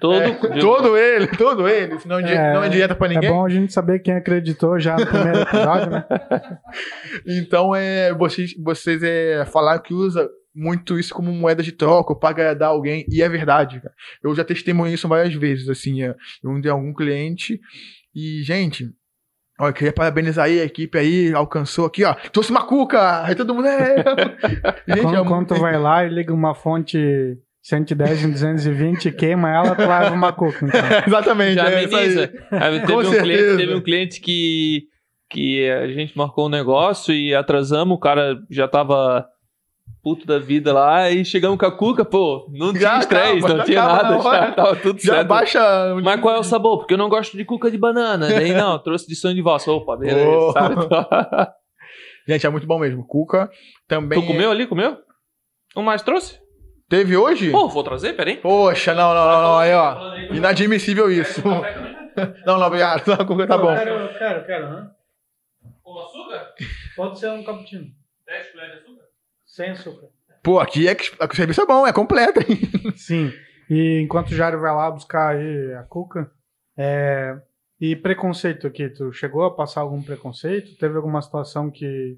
Todo, É, todo ele, todo ele. Senão É, não é dieta pra É ninguém. bom a gente saber quem acreditou já no primeiro episódio, né? Então, é, vocês, vocês é, falaram que usa muito isso como moeda de troca pra agradar alguém, e é verdade, cara. Eu já testemunhei isso várias vezes, assim, é, eu dei algum cliente, e, gente, ó, eu queria parabenizar aí a equipe aí, alcançou aqui, ó, trouxe uma cuca, aí todo mundo, é... gente, Quando, é quando muito... tu vai lá e liga uma fonte 110 em 220 e queima ela, tu leva uma cuca. Então. Exatamente, Já é isso aí. ameniza. Teve, Com um cliente, teve um cliente que, que a gente marcou um negócio e atrasamos, o cara já tava puto da vida lá e chegamos com a cuca, pô, não tinha Já estresse, não tinha nada, já tava tudo Já certo. baixa... Mas qual é o sabor? Porque eu não gosto de cuca de banana. Daí não, trouxe de sonho de valsa. Opa, beleza. Oh. sabe? Gente, é muito bom mesmo, cuca também... Tu comeu ali? Comeu? Um mais trouxe? Teve hoje? Pô, vou trazer, peraí. Poxa, não, não, não, não, aí, ó. Inadmissível isso. Não, não, obrigado. Não, a cuca tá bom. Quero, quero, quero. Né? Com açúcar? Pode ser um cappuccino. 10 colheres de açúcar? Sem açúcar. Pô, aqui é que o serviço é bom, é completo, hein? Sim. E enquanto o Jário vai lá buscar aí a cuca, é... e preconceito aqui, tu chegou a passar algum preconceito? Teve alguma situação que,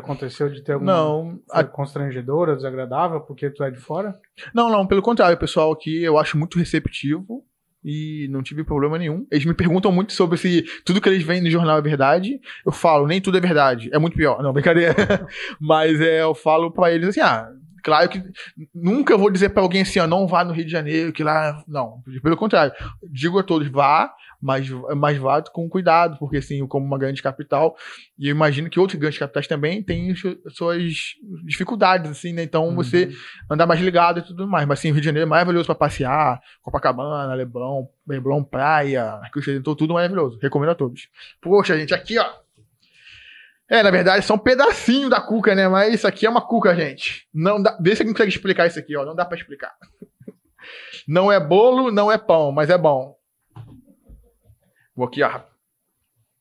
que aconteceu de ter algum Não, a- constrangedora, desagradável, porque tu é de fora? não, não, pelo contrário, o pessoal aqui eu acho muito receptivo e não tive problema nenhum. Eles me perguntam muito sobre se tudo que eles veem no jornal é verdade. Eu falo, nem tudo é verdade, é muito pior. Não, brincadeira. Mas é, eu falo pra eles assim, ah, claro que nunca vou dizer pra alguém assim, ó, não vá no Rio de Janeiro, que lá, não, pelo contrário. Digo a todos, vá, mas, mas vá com cuidado, porque assim, como uma grande capital, e eu imagino que outras grandes capitais também têm su- suas dificuldades, assim, né? Então você andar mais ligado e tudo mais. Mas assim, o Rio de Janeiro é maravilhoso pra passear, Copacabana, Leblon, Leblon Praia, Cristo Redentor, tudo maravilhoso. Recomendo a todos. Poxa, gente, aqui, ó. É, na verdade, são um pedacinho da cuca, né? Mas isso aqui é uma cuca, gente. Não dá... Vê se alguém consegue explicar isso aqui, ó. Não dá pra explicar. Não é bolo, não é pão, mas é bom. Vou aqui, ó.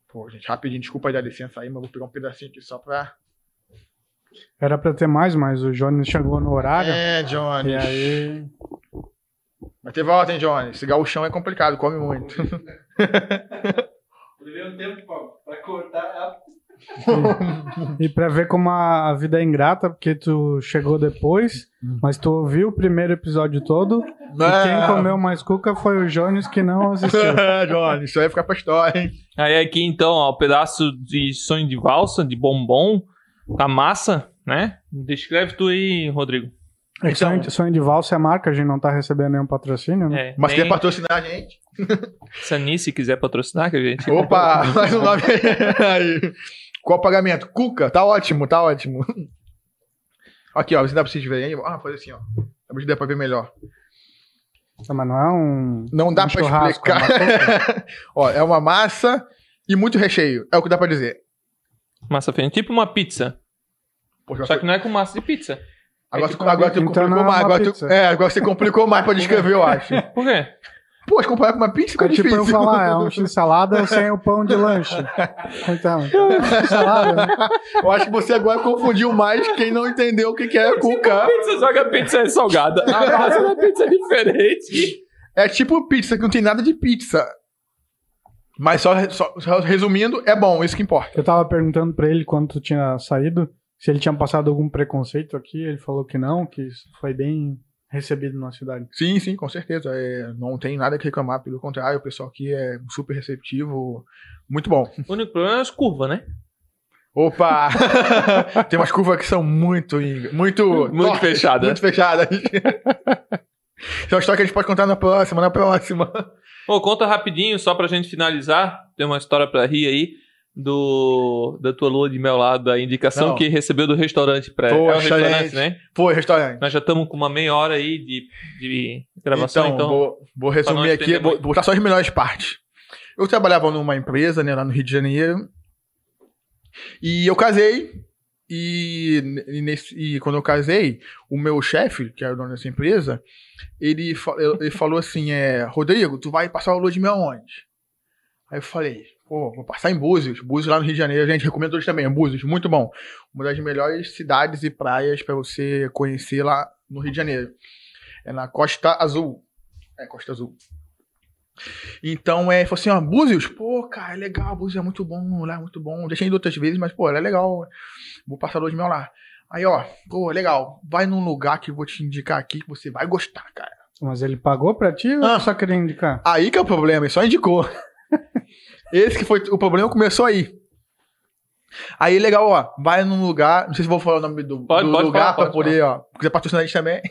Pô, gente, rapidinho, desculpa aí dar licença aí, mas vou pegar um pedacinho aqui só pra. Era pra ter mais, mas o Jones chegou no horário. É, Johnny. E aí. Mas Ter volta, hein, Johnny? Esse gauchão é complicado, come muito. Um tempo pra, pra cortar. E pra ver como a, a vida é ingrata, porque tu chegou depois, mas tu ouviu o primeiro episódio todo. E quem comeu mais cuca foi o Jones que não assistiu. Johnny, isso aí vai ficar pra história, hein? Aí aqui então, ó, o pedaço de sonho de valsa, de bombom, a massa, né? Descreve tu aí, Rodrigo. É Então- sonho, sonho de valsa é marca, a gente não tá recebendo nenhum patrocínio, né? É, Mas nem quer patrocinar a gente? Se quiser patrocinar, que a gente... Opa, mais um nome aí. Qual o pagamento? Cuca, tá ótimo, tá ótimo. Aqui, ó, você dá pra vocês verem aí. Ah, faz assim, ó. Dá pra- Dá pra ver melhor. Mas não é um. Não dá Um pra churrasco, explicar. ó, é uma massa e muito recheio. É o que dá pra dizer. Massa fina, tipo uma pizza. Poxa, Só que não é com massa de pizza. agora, é tipo- agora tu complicou é mais. Agora tu, é, agora você complicou mais pra descrever, eu acho. Por quê? Pô, se comparar com uma pizza, fica É tipo difícil. eu falar, é um x-salada sem o pão de lanche. Então, x-salada, né? Eu acho que você agora confundiu mais quem não entendeu o que que é cuca. Pizza, só que a pizza é salgada. A massa da pizza é diferente. É tipo pizza, que não tem nada de pizza. Mas só, só- só resumindo, é bom, isso que importa. Eu tava perguntando pra ele quando tu tinha saído, se ele tinha passado algum preconceito aqui. Ele falou que não, que isso foi bem recebido na cidade. Sim, sim, com certeza. É, não tem nada que reclamar, pelo contrário, o pessoal aqui é super receptivo. Muito bom. O único problema é as curvas, né? Opa! tem umas curvas que são muito. Muito, Muito tortas, fechada. Muito fechadas. Isso é uma história que a gente pode contar na próxima, na próxima. Ô, conta rapidinho, só pra gente finalizar. Tem uma história pra rir aí. Do, da tua lua de mel lá, da indicação Não. que recebeu do restaurante pré. Poxa, é restaurante, né? Foi, restaurante. Nós já estamos com uma meia hora aí de, de gravação, então. vou, vou não resumir aqui, vou, vou botar só as melhores partes. Eu trabalhava numa empresa, né, lá no Rio de Janeiro. E eu casei. E, e nesse- e quando eu casei, o meu chefe, que era o dono dessa empresa, ele, ele falou assim: é, Rodrigo, tu vai passar o lua de mel onde? Aí eu falei, pô, vou passar em Búzios. Búzios lá no Rio de Janeiro, gente, recomendo todos também. Búzios, muito bom. Uma das melhores cidades e praias para você conhecer lá no Rio de Janeiro. É na Costa Azul. É, Costa Azul. Então, é, falou assim, ó, Búzios, pô, cara, é legal, Búzios é muito bom, lá é muito bom. Deixei ido outras vezes, mas, pô, é legal. Vou passar dois mil lá. Aí, ó, pô, legal. Vai num lugar que eu vou te indicar aqui que você vai gostar, cara. Mas ele pagou pra ti ou Ah. só queria indicar? Aí que é o problema, ele só indicou. Esse que foi o problema começou aí. Aí, legal, ó, vai num lugar, não sei se vou falar o nome do, Pode, do pode lugar falar, pra pode poder, ó, quiser patrocinar a gente também.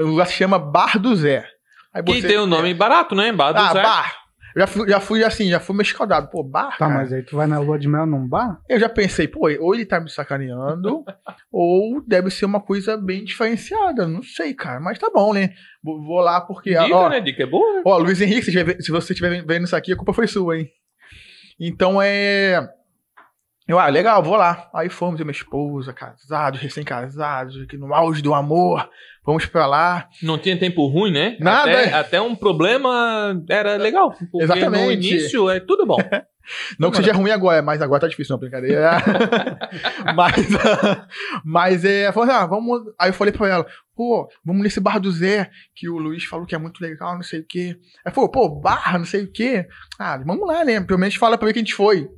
O lugar se chama Bar do Zé. Aí Que você- tem um nome barato, né? Bar do Ah, Zé. bar. Já fui, já fui assim, já fui meio escaldado. Pô, bar, Tá, cara. mas aí tu vai na lua de mel num bar? Eu já pensei, pô, ou ele tá me sacaneando, ou deve ser uma coisa bem diferenciada. Não sei, cara, mas tá bom, né? Vou, vou lá porque. Dica, ó, né? Dica é boa. né? Ó, Luiz Henrique, se, tiver- se você estiver vendo isso aqui, a culpa foi sua, hein? Então é. Eu, ah, legal, vou lá. Aí fomos, eu e minha esposa, casados, recém-casados, aqui no auge do amor. Vamos pra lá. Não tinha tempo ruim, né? Nada, Até, é. até um problema era legal. Porque no Exatamente. início é tudo bom. Não que seja ruim agora, mas agora tá difícil, não, brincadeira. mas, mas é, falou assim, ah, vamos. Aí eu falei pra ela, pô, vamos nesse bar do Zé, que o Luiz falou que é muito legal, não sei o quê. Aí falou, pô, bar, não sei o quê. Ah, vamos lá, né? Pelo menos fala pra ver que a gente foi.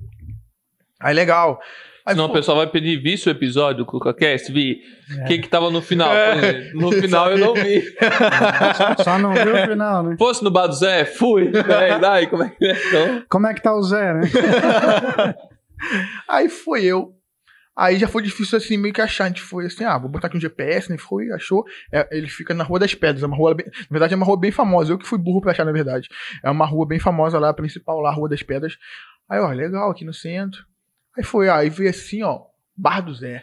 Aí legal. Aí, Senão pô, o pessoal vai pedir, vi seu episódio do CucaCast, vi o que que tava no final. É. No final eu não vi. Só não viu o final, né? Fosse no bar do Zé, fui. É, daí, como é que é? Então, Como é que tá o Zé, né? Aí foi eu. Aí já foi difícil assim, meio que achar. A gente foi assim, ah, vou botar aqui um GPS, né? Foi, achou. É, ele fica na Rua das Pedras. É uma rua bem, na verdade, é uma rua bem famosa. Eu que fui burro pra achar, na verdade. É uma rua bem famosa lá, a principal lá, Rua das Pedras. Aí, ó, legal, aqui no centro. Aí foi, aí veio assim, ó, Bar do Zé.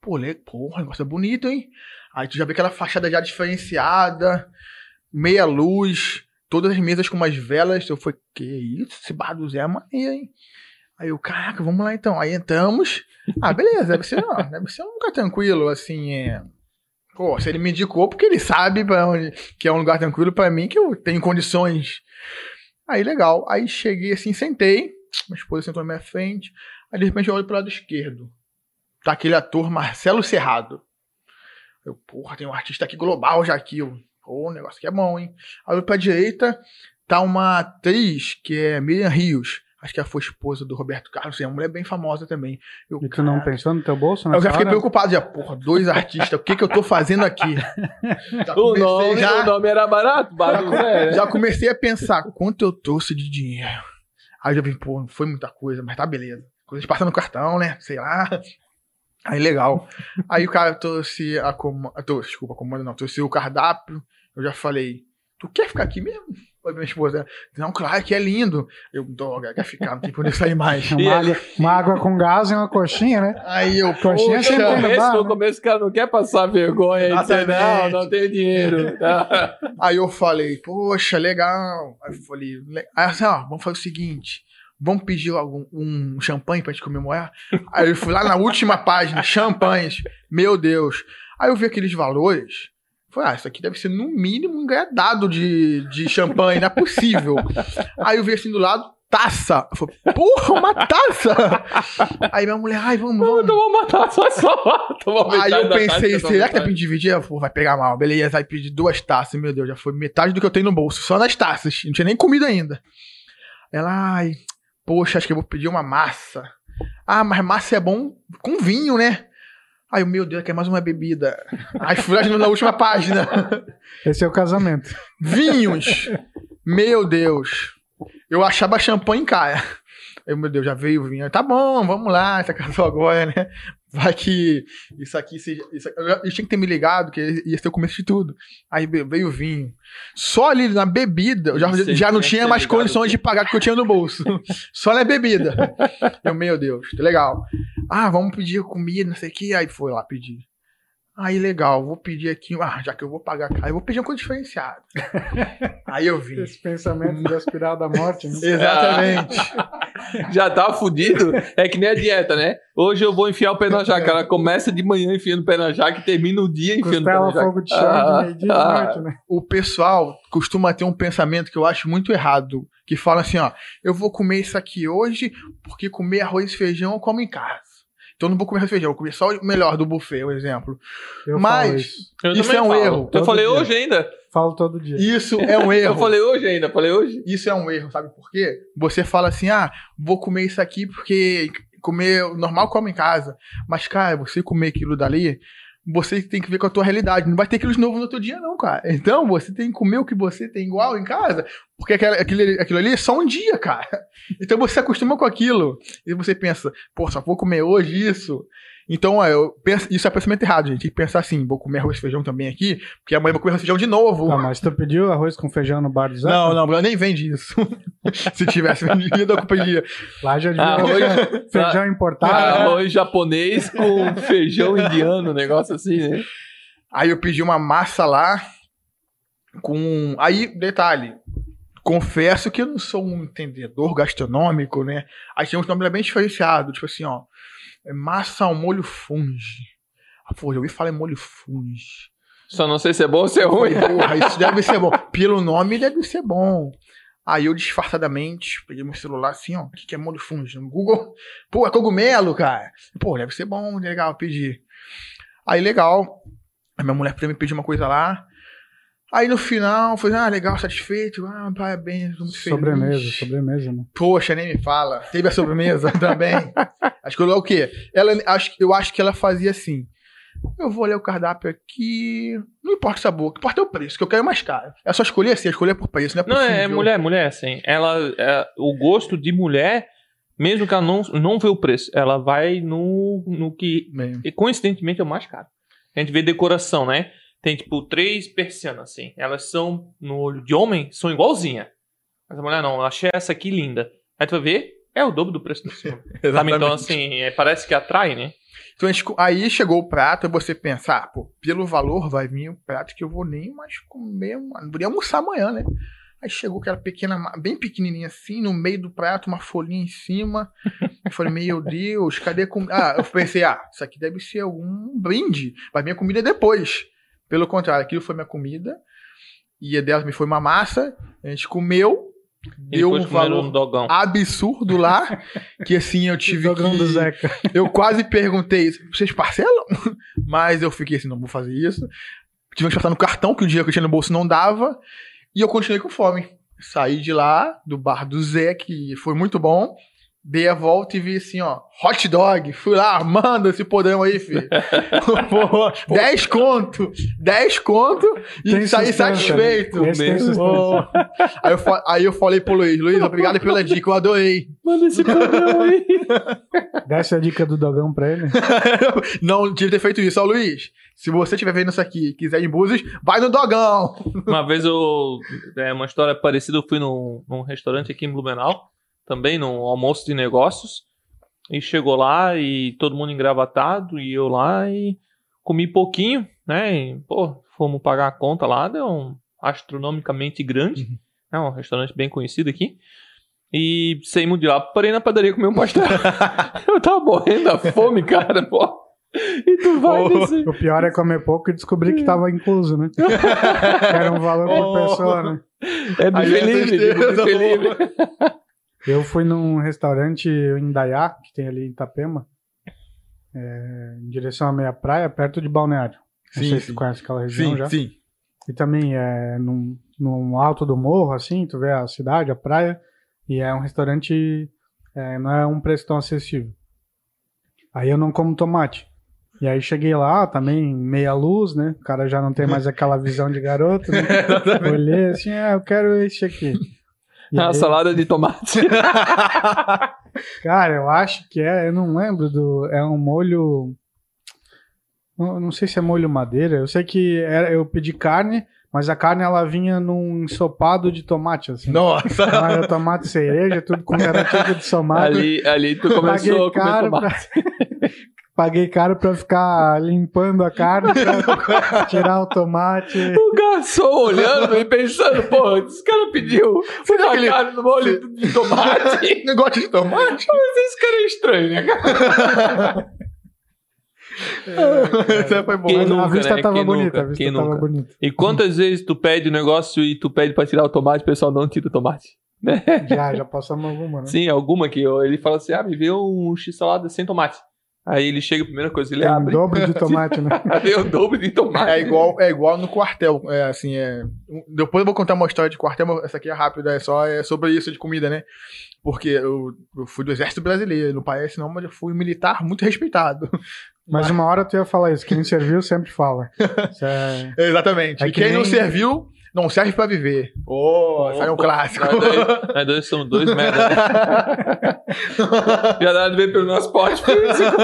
Pô, le... porra, negócio é bonito, hein? Aí tu já vê aquela fachada já diferenciada, meia luz, todas as mesas com umas velas. Eu falei, que isso? Esse Bar do Zé é maneiro, hein? Aí eu, caraca, vamos lá então. Aí entramos. Ah, beleza, deve ser, não, deve ser um lugar tranquilo, assim, é. Pô, se ele me indicou, porque ele sabe pra onde, que é um lugar tranquilo pra mim, que eu tenho condições. Aí, legal. Aí cheguei assim, sentei. Minha esposa sentou na minha frente. Aí, de repente, eu olho pro lado esquerdo. Tá aquele ator Marcelo Serrado. Eu, porra, tem um artista aqui global já aqui. Eu, Ô, o negócio aqui é bom, hein? Aí eu olho pra direita, tá uma atriz que é Miriam Rios. Acho que ela foi esposa do Roberto Carlos, é uma mulher bem famosa também. Eu, E tu não cara, pensou no teu bolso Eu nessa já fiquei hora? preocupado, já, porra, dois artistas, o que que eu tô fazendo aqui? Já O comecei, nome, já, o nome era barato, Badu Zé, né? já comecei a pensar quanto eu trouxe de dinheiro. Aí eu já vi, pô, não foi muita coisa, mas tá beleza. Coisas passando no cartão, né? Sei lá. Aí legal. Aí o cara trouxe a comanda. Desculpa, a comanda não, trouxe o cardápio. Eu já falei, tu quer ficar aqui mesmo? Oi, minha esposa. Não, claro que é lindo. Eu, droga, quer ficar, não tem por onde sair mais. Uma, água, uma água com gás e uma coxinha, né? Aí eu, Coxinha poxa, sempre No tem no começo, bar, no né? começo o cara não quer passar vergonha e dizer, não, não tenho dinheiro. tá? Aí eu falei, poxa, legal. Aí eu falei, le- aí assim, ó, vamos fazer o seguinte. Vamos pedir algum, um champanhe pra gente comemorar? Aí eu fui lá na última página, champanhes. Meu Deus. Aí eu vi aqueles valores. Falei, ah, isso aqui deve ser no mínimo um dado de, de champanhe, não é possível. Aí eu vi assim do lado, taça. Eu falei, porra, uma taça! Aí minha mulher, ai, vamos, vamos. Então vamos matar só Aí eu pensei, taça, será que dá pra dividir? Eu, Pô, vai pegar mal. Beleza, vai pedir duas taças. Meu Deus, já foi metade do que eu tenho no bolso. Só nas taças. Não tinha nem comida ainda. Ela, ai, poxa, acho que eu vou pedir uma massa. Ah, mas massa é bom com vinho, né? Eu, meu Deus, quer mais uma bebida. Aí fui na última página. Esse é o casamento. Vinhos. Meu Deus. Eu achava champanhe cara. Aí, meu Deus, já veio o vinho. Tá bom, vamos lá, essa casou agora, né? Vai que isso aqui seja. Isso, eu, eu tinha que ter me ligado, que ia ser o começo de tudo. Aí ve- veio o vinho. Só ali na bebida, eu já, Você já não tinha mais condições de pagar o que eu tinha no bolso. Só na bebida. Eu, meu Deus, legal. Ah, vamos pedir comida, não sei o que. Aí foi lá pedir. Aí, legal, vou pedir aqui. Ah, já que eu vou pagar caro, eu vou pedir uma coisa diferenciada. Aí eu vim. Esse pensamento da espiral da morte. Né? Exatamente. Já tá fudido. É que nem a dieta, né? Hoje eu vou enfiar o pé na jaca. Ela começa de manhã enfiando o pé na jaca e termina o dia enfiando o pé na Costela, jaca. fogo de chão, de meio-dia de ah, noite, né? o pessoal costuma ter um pensamento que eu acho muito errado, que fala assim, ó, eu vou comer isso aqui hoje porque comer arroz e feijão eu como em casa. Então eu não vou comer feijão, eu vou comer só o melhor do buffet, um exemplo. Eu Mas isso. Eu Isso é um falo. erro, Eu falei dia. hoje ainda. Falo todo dia. isso é um erro. Eu falei hoje ainda. Falei hoje. Isso é um erro, sabe por quê? Você fala assim, ah, vou comer isso aqui porque comer normal come em casa. Mas, cara, você comer aquilo dali, você tem que ver com a tua realidade. Não vai ter aquilo de novo no outro dia, não, cara. Então, você tem que comer o que você tem igual em casa, porque aquela- aquilo, aquilo ali é só um dia, cara. Então, você se acostuma com aquilo. E você pensa, pô, só vou comer hoje isso. Então, eu penso, isso é pensamento errado, gente. Tem que pensar assim, vou comer arroz e feijão também aqui, porque amanhã eu vou comer arroz e feijão de novo. Tá, mas tu pediu arroz com feijão no bar do Zé? Não, não, eu nem vende isso. Se tivesse vendido, eu pedia. Lá já devia Arroz- feijão Ah, importado. Arroz japonês com feijão indiano, um negócio assim, né? Aí eu pedi uma massa lá com. Aí, detalhe. Confesso que eu não sou um entendedor gastronômico, né? Aí tinha uns nomes bem diferenciados, tipo assim, ó. É Massa ao molho funge. Ah, pô, eu ouvi falar em molho funge. Só não sei se é bom ou se é ruim. Porra, isso deve ser bom. Pelo nome deve ser bom. Aí eu disfarçadamente peguei meu celular assim, ó. O que, que é molho funge? No Google. Pô, é cogumelo, cara. Pô, deve ser bom, legal, pedi. Aí legal. A minha mulher também pediu uma coisa lá. Aí no final, foi, ah, legal, satisfeito. Ah, parabéns, muito feliz. Sobremesa, sobremesa, né? Poxa, nem me fala. Teve a sobremesa também. Acho que eu o quê? Ela, acho, eu acho que ela fazia assim. Eu vou olhar o cardápio aqui. Não importa o sabor, o que importa é o preço, que eu quero mais caro. É só escolher assim, escolher por preço, não é Não, possível. é mulher, mulher, assim. Ela, é, o gosto de mulher, mesmo que ela não, não vê o preço, ela vai no, no que, Bem, e coincidentemente, é o mais caro. A gente vê decoração, né? Tem, tipo, três persianas, assim. Elas são, no olho de homem, são igualzinha. Mas a mulher não, eu achei essa aqui linda. Aí tu vai ver, é o dobro do preço do. Sabe? Então, assim, é, parece que atrai, né? Então, aí chegou o prato, e você pensa, ah, pô, pelo valor vai vir um prato que eu vou nem mais comer, não podia almoçar amanhã, né? Aí chegou aquela pequena, bem pequenininha assim, no meio do prato, uma folhinha em cima. Eu falei, meu Deus, cadê a comida? Ah, eu pensei, ah, isso aqui deve ser algum brinde, vai vir a comida depois. Pelo contrário, aquilo foi minha comida, e a dela me foi uma massa, a gente comeu, E deu um valor um dogão. absurdo lá, que assim eu tive Dogão que... do Zeca. Eu quase perguntei, vocês parcelam? Mas eu fiquei assim, não vou fazer isso. tive que passar no cartão, que o dinheiro que eu tinha no bolso não dava. E eu continuei com fome. Saí de lá, do bar do Zé, que foi muito bom. Dei a volta e vi assim, ó, hot dog. Fui lá, manda esse podrão aí, filho. Pô, 10 conto. 10 conto e Tem saí satisfeito. né? Pô. aí, eu, aí eu falei pro Luiz, Luiz, obrigado pela dica, eu adorei. Manda esse padrão aí. Dá essa dica do dogão pra ele. Não devia ter feito isso, ó, Luiz. Se você estiver vendo isso aqui e quiser ir em Búzios, vai no dogão. Uma vez eu. É uma história parecida, eu fui num, num restaurante aqui em Blumenau, também num almoço de negócios. E chegou lá e todo mundo engravatado, e eu lá e comi pouquinho, né? E, pô, fomos pagar a conta lá, deu um astronomicamente grande. É um restaurante bem conhecido aqui. E saímos de lá, parei na padaria comer um pastel. eu tava morrendo da fome, cara, pô. E tu vai Ô, nesse... O pior é comer pouco e descobrir que tava incluso, né? Era um valor por Oh. pessoa, né? É é livre, buffet pô. livre. Eu fui num restaurante em Dayá, que tem ali em Itapema, é, em direção à meia praia, perto de Balneário. Não Sim, sei se sim. tu conhece aquela região Sim, já. sim. E também é num, num alto do morro, assim, tu vê a cidade, a praia, e é um restaurante, é, não é um preço tão acessível. Aí eu não como tomate. E aí cheguei lá, também meia luz, né? O cara já não tem mais aquela visão de garoto, né? Olhei assim, ah, eu quero esse aqui. E A aí- salada de tomate. Cara, eu acho que é, eu não lembro do. É um molho. Não, não sei se é molho madeira. Eu sei que era, eu pedi carne, mas a carne ela vinha num ensopado de tomate, assim. Nossa. Então era tomate cereja, tudo com garotinho de somado. ali, ali tu começou a comer tomate. Paguei caro pra ficar limpando a carne, pra tirar o tomate. O garçom olhando e pensando, pô, esse cara pediu uma que ele- carne no molho de tomate. Negócio de tomate? Mas esse cara é estranho, né, cara? Essa foi bom. Quem a nunca, vista né? tava Quem bonita, nunca? a vista Quem tava nunca? bonita. E quantas vezes tu pede o negócio e tu pede pra tirar o tomate, o pessoal não tira o tomate? Já, já passamos alguma, né? Sim, alguma que ele fala assim, ah, me vê um x-salada sem tomate. Aí ele chega, a primeira coisa, ele Tem abre, dobro de tomate, né? aí o dobro de tomate. É igual, é igual no quartel. É assim, é. Depois eu vou contar uma história de quartel, mas essa aqui é rápida, é só é sobre isso de comida, né? Porque eu, eu fui do exército brasileiro, não parece não, mas eu fui militar muito respeitado. Mas uma hora tu ia falar isso. Quem serviu sempre fala. Isso é- Exatamente. É e que quem não nem- serviu, não serve pra viver. Oh, isso aí é um clássico. Nós dois, nós dois somos dois merda. né? Já dá de ver pelo nosso porte físico.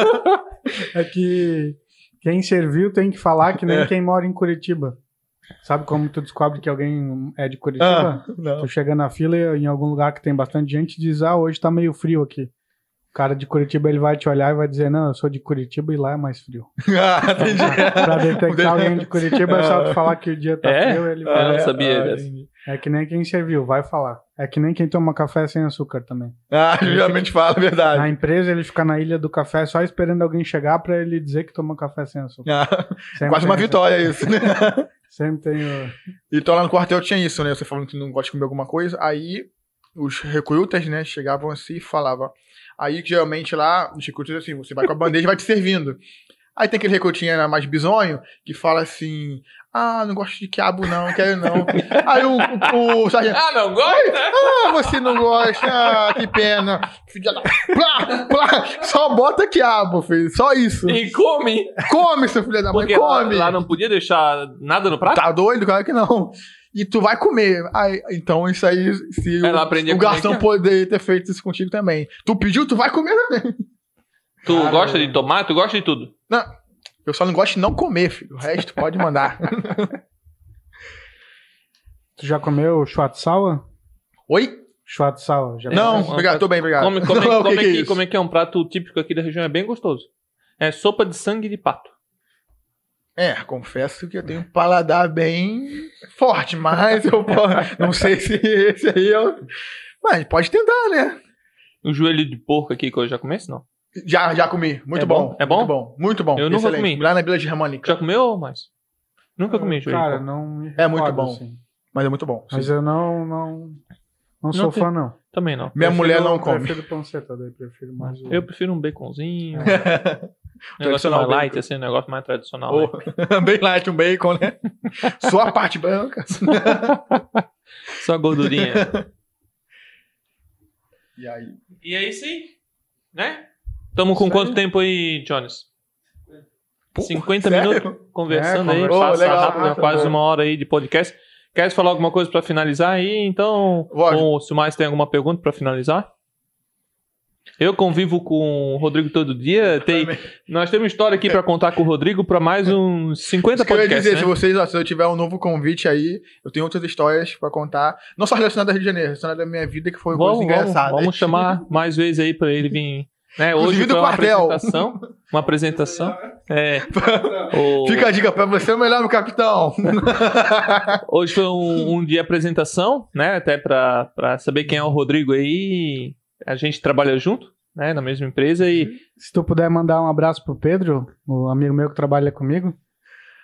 É que quem serviu tem que falar que nem É. quem mora em Curitiba. Sabe como tu descobre que alguém é de Curitiba? Ah, não. Tu chega na fila em algum lugar que tem bastante gente e diz: Ah, hoje tá meio frio aqui. O cara de Curitiba ele vai te olhar e vai dizer: Não, eu sou de Curitiba e lá é mais frio. Ah, entendi. pra detectar alguém de Curitiba é só tu falar que o dia tá É? frio. Ele Eu não vai. sabia ah, entendi. É que nem quem serviu, vai falar. É que nem quem toma café sem açúcar também. Ah, geralmente fala a Na verdade. empresa ele fica na ilha do café só esperando alguém chegar pra ele dizer que toma café sem açúcar. Ah, quase uma vitória isso, né? Sempre tem o. Então lá no quartel tinha isso, né? Você falando que não gosta de comer alguma coisa, aí os recrutas, né, chegavam assim e falavam. Aí geralmente lá, os recrutas assim, você vai com a bandeja e vai te servindo. Aí tem aquele recrutinho né, mais bizonho que fala assim: Ah, não gosto de quiabo, não, quero não. Aí o, o, o sargento, Ah, não gosta? ah, você não gosta, ah, que pena. Filha da. Plá, plá, só bota quiabo, filho, só isso. E come. Come, seu filho da mãe, Porque lá, come. lá não podia deixar nada no prato? Tá doido? Claro que não. E tu vai comer. Aí, então, isso aí, se Ela o, o comer garçom ó. poder ter feito isso contigo também. Tu pediu, tu vai comer também. Tu Cara, gosta de tomate? Tu gosta de tudo? Eu só não gosto de não comer, filho. O resto pode mandar. Tu já comeu schwarzsauer? Oi? Schwarzsauer. Já não, não, obrigado, tô bem, obrigado. Come, come, O que come que é aqui, como é é um prato típico aqui da região, é bem gostoso. É sopa de sangue de pato. É, confesso que eu tenho um paladar bem forte, mas eu não sei se esse aí eu. Mas pode tentar, né? O joelho de porco aqui que eu já comece, não? Já, já comi. Muito É bom. bom? É bom? Muito bom. Muito bom. Eu nunca Excelente. comi. Lá na Vila de Ramânica. Já comeu ou mais? Nunca comi joelho Cara, de porco. não É muito bom. assim. Mas é muito bom. Mas sim. eu não, não, não sou tem- fã, não. Também não. Minha Prefiro- mulher não come. Prefiro panceta, daí prefiro mais o... Eu prefiro um baconzinho. negócio Tradicional mais light, bacon. assim, um negócio mais tradicional. né? Oh, bem light um bacon, né? Só a parte branca. Só gordurinha. E aí? e aí sim, né? Tamo com quanto tempo aí, Jones? Pô, 50 sério? minutos conversando É, aí, passa Oh, legal, rápido, né? rápido, quase né? uma hora aí de podcast. Queres falar alguma coisa pra finalizar aí? Então, Lógico. ou se o mais tem alguma pergunta pra finalizar? Eu convivo com o Rodrigo todo dia. Tem, nós temos história aqui pra contar com o Rodrigo pra mais uns 50 Isso que eu podcasts, dizer, né? se vocês, ó, se eu tiver um novo convite aí, eu tenho outras histórias pra contar. Não só relacionadas ao Rio de Janeiro, relacionadas à minha vida, que foi Vamos, coisas vamos, engraçadas. vamos chamar mais vezes aí pra ele vir. Né? Hoje foi uma quartel. apresentação. Uma apresentação. É, o- Fica a dica pra você, é o melhor, meu capitão. Hoje foi um, um dia de apresentação, né? Até pra saber quem é o Rodrigo aí. A gente trabalha junto, né? Na mesma empresa e Se tu puder mandar um abraço pro Pedro, o amigo meu que trabalha comigo.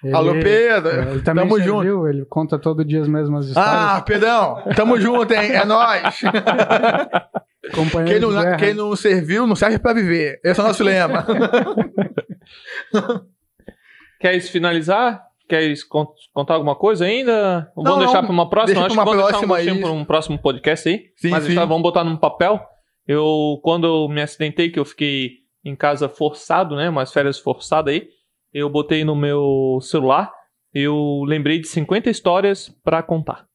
Ele, Alô, Pedro. é, Ele também Tamo serviu, ele conta todo dia as mesmas histórias. Ah, Pedrão, tamo junto, hein? É nóis. companheiro Quem não, quem não serviu, não serve pra viver. Esse é o nosso lema. queres finalizar? Queres con- contar alguma coisa ainda? Ou Não, vamos deixar para uma próxima? Deixa Acho pra que uma vamos próxima deixar um aí. para um próximo podcast aí. Sim, Mas sim. vamos botar num papel. Eu, quando eu me acidentei, que eu fiquei em casa forçado, né? Umas férias forçadas aí. Eu botei no meu celular. Eu lembrei de 50 histórias pra contar.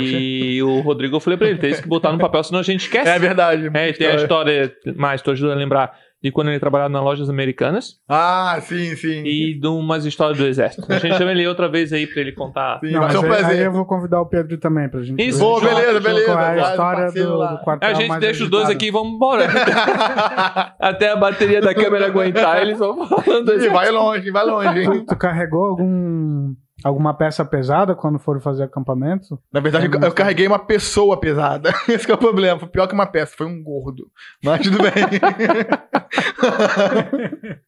E o Rodrigo, eu falei pra ele, tem que botar no papel, senão a gente esquece. É verdade. É, tem a história, mais, tô ajudando a lembrar, de quando ele trabalhava nas lojas americanas Ah, sim, sim. e de umas histórias do exército. A gente chama ele outra vez aí pra ele contar. Sim, Não, mas um aí, eu vou convidar o Pedro também pra gente. Isso. Pô, beleza, Qual beleza. é a história do, do quartel A gente mais deixa os dois aqui e vamos embora. Até a bateria da câmera aguentar, eles vão falando Ih, assim. vai longe, vai longe, hein? Tu carregou algum, alguma peça pesada quando foram fazer acampamento? Na verdade, eu, eu carreguei uma pessoa pesada. Esse que é o problema. Foi pior que uma peça, foi um gordo. Mas tudo bem.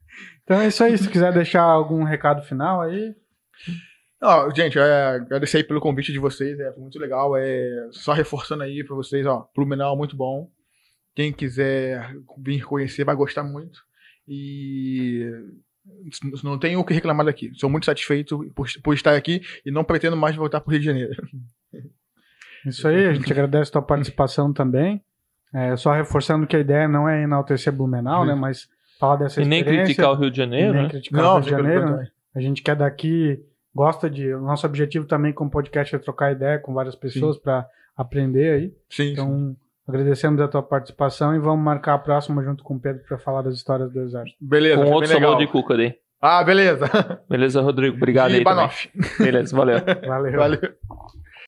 Então é isso aí. Se quiser deixar algum recado final aí. Ó, gente, é, agradecer aí pelo convite de vocês, é muito legal. É, só reforçando aí pra vocês, ó, Blumenau muito bom. Quem quiser vir conhecer vai gostar muito. E não tenho o que reclamar daqui. Sou muito satisfeito por, por estar aqui e não pretendo mais voltar pro Rio de Janeiro. Isso aí, a gente agradece a tua participação também. É, só reforçando que a ideia não é enaltecer Blumenau, né? Mas falar dessa E nem experiência. criticar o Rio de Janeiro, e nem né? criticar o Rio de Janeiro. né? A gente quer daqui, gosta de. O nosso objetivo também com o podcast é trocar ideia com várias pessoas para aprender aí. Sim, Então, agradecemos a tua participação e vamos marcar a próxima junto com o Pedro para falar das histórias do Exército. beleza. Com outro sabor de cuca daí. Ah, beleza. Beleza, Rodrigo? Obrigado De aí. Beleza, valeu. Valeu. Valeu.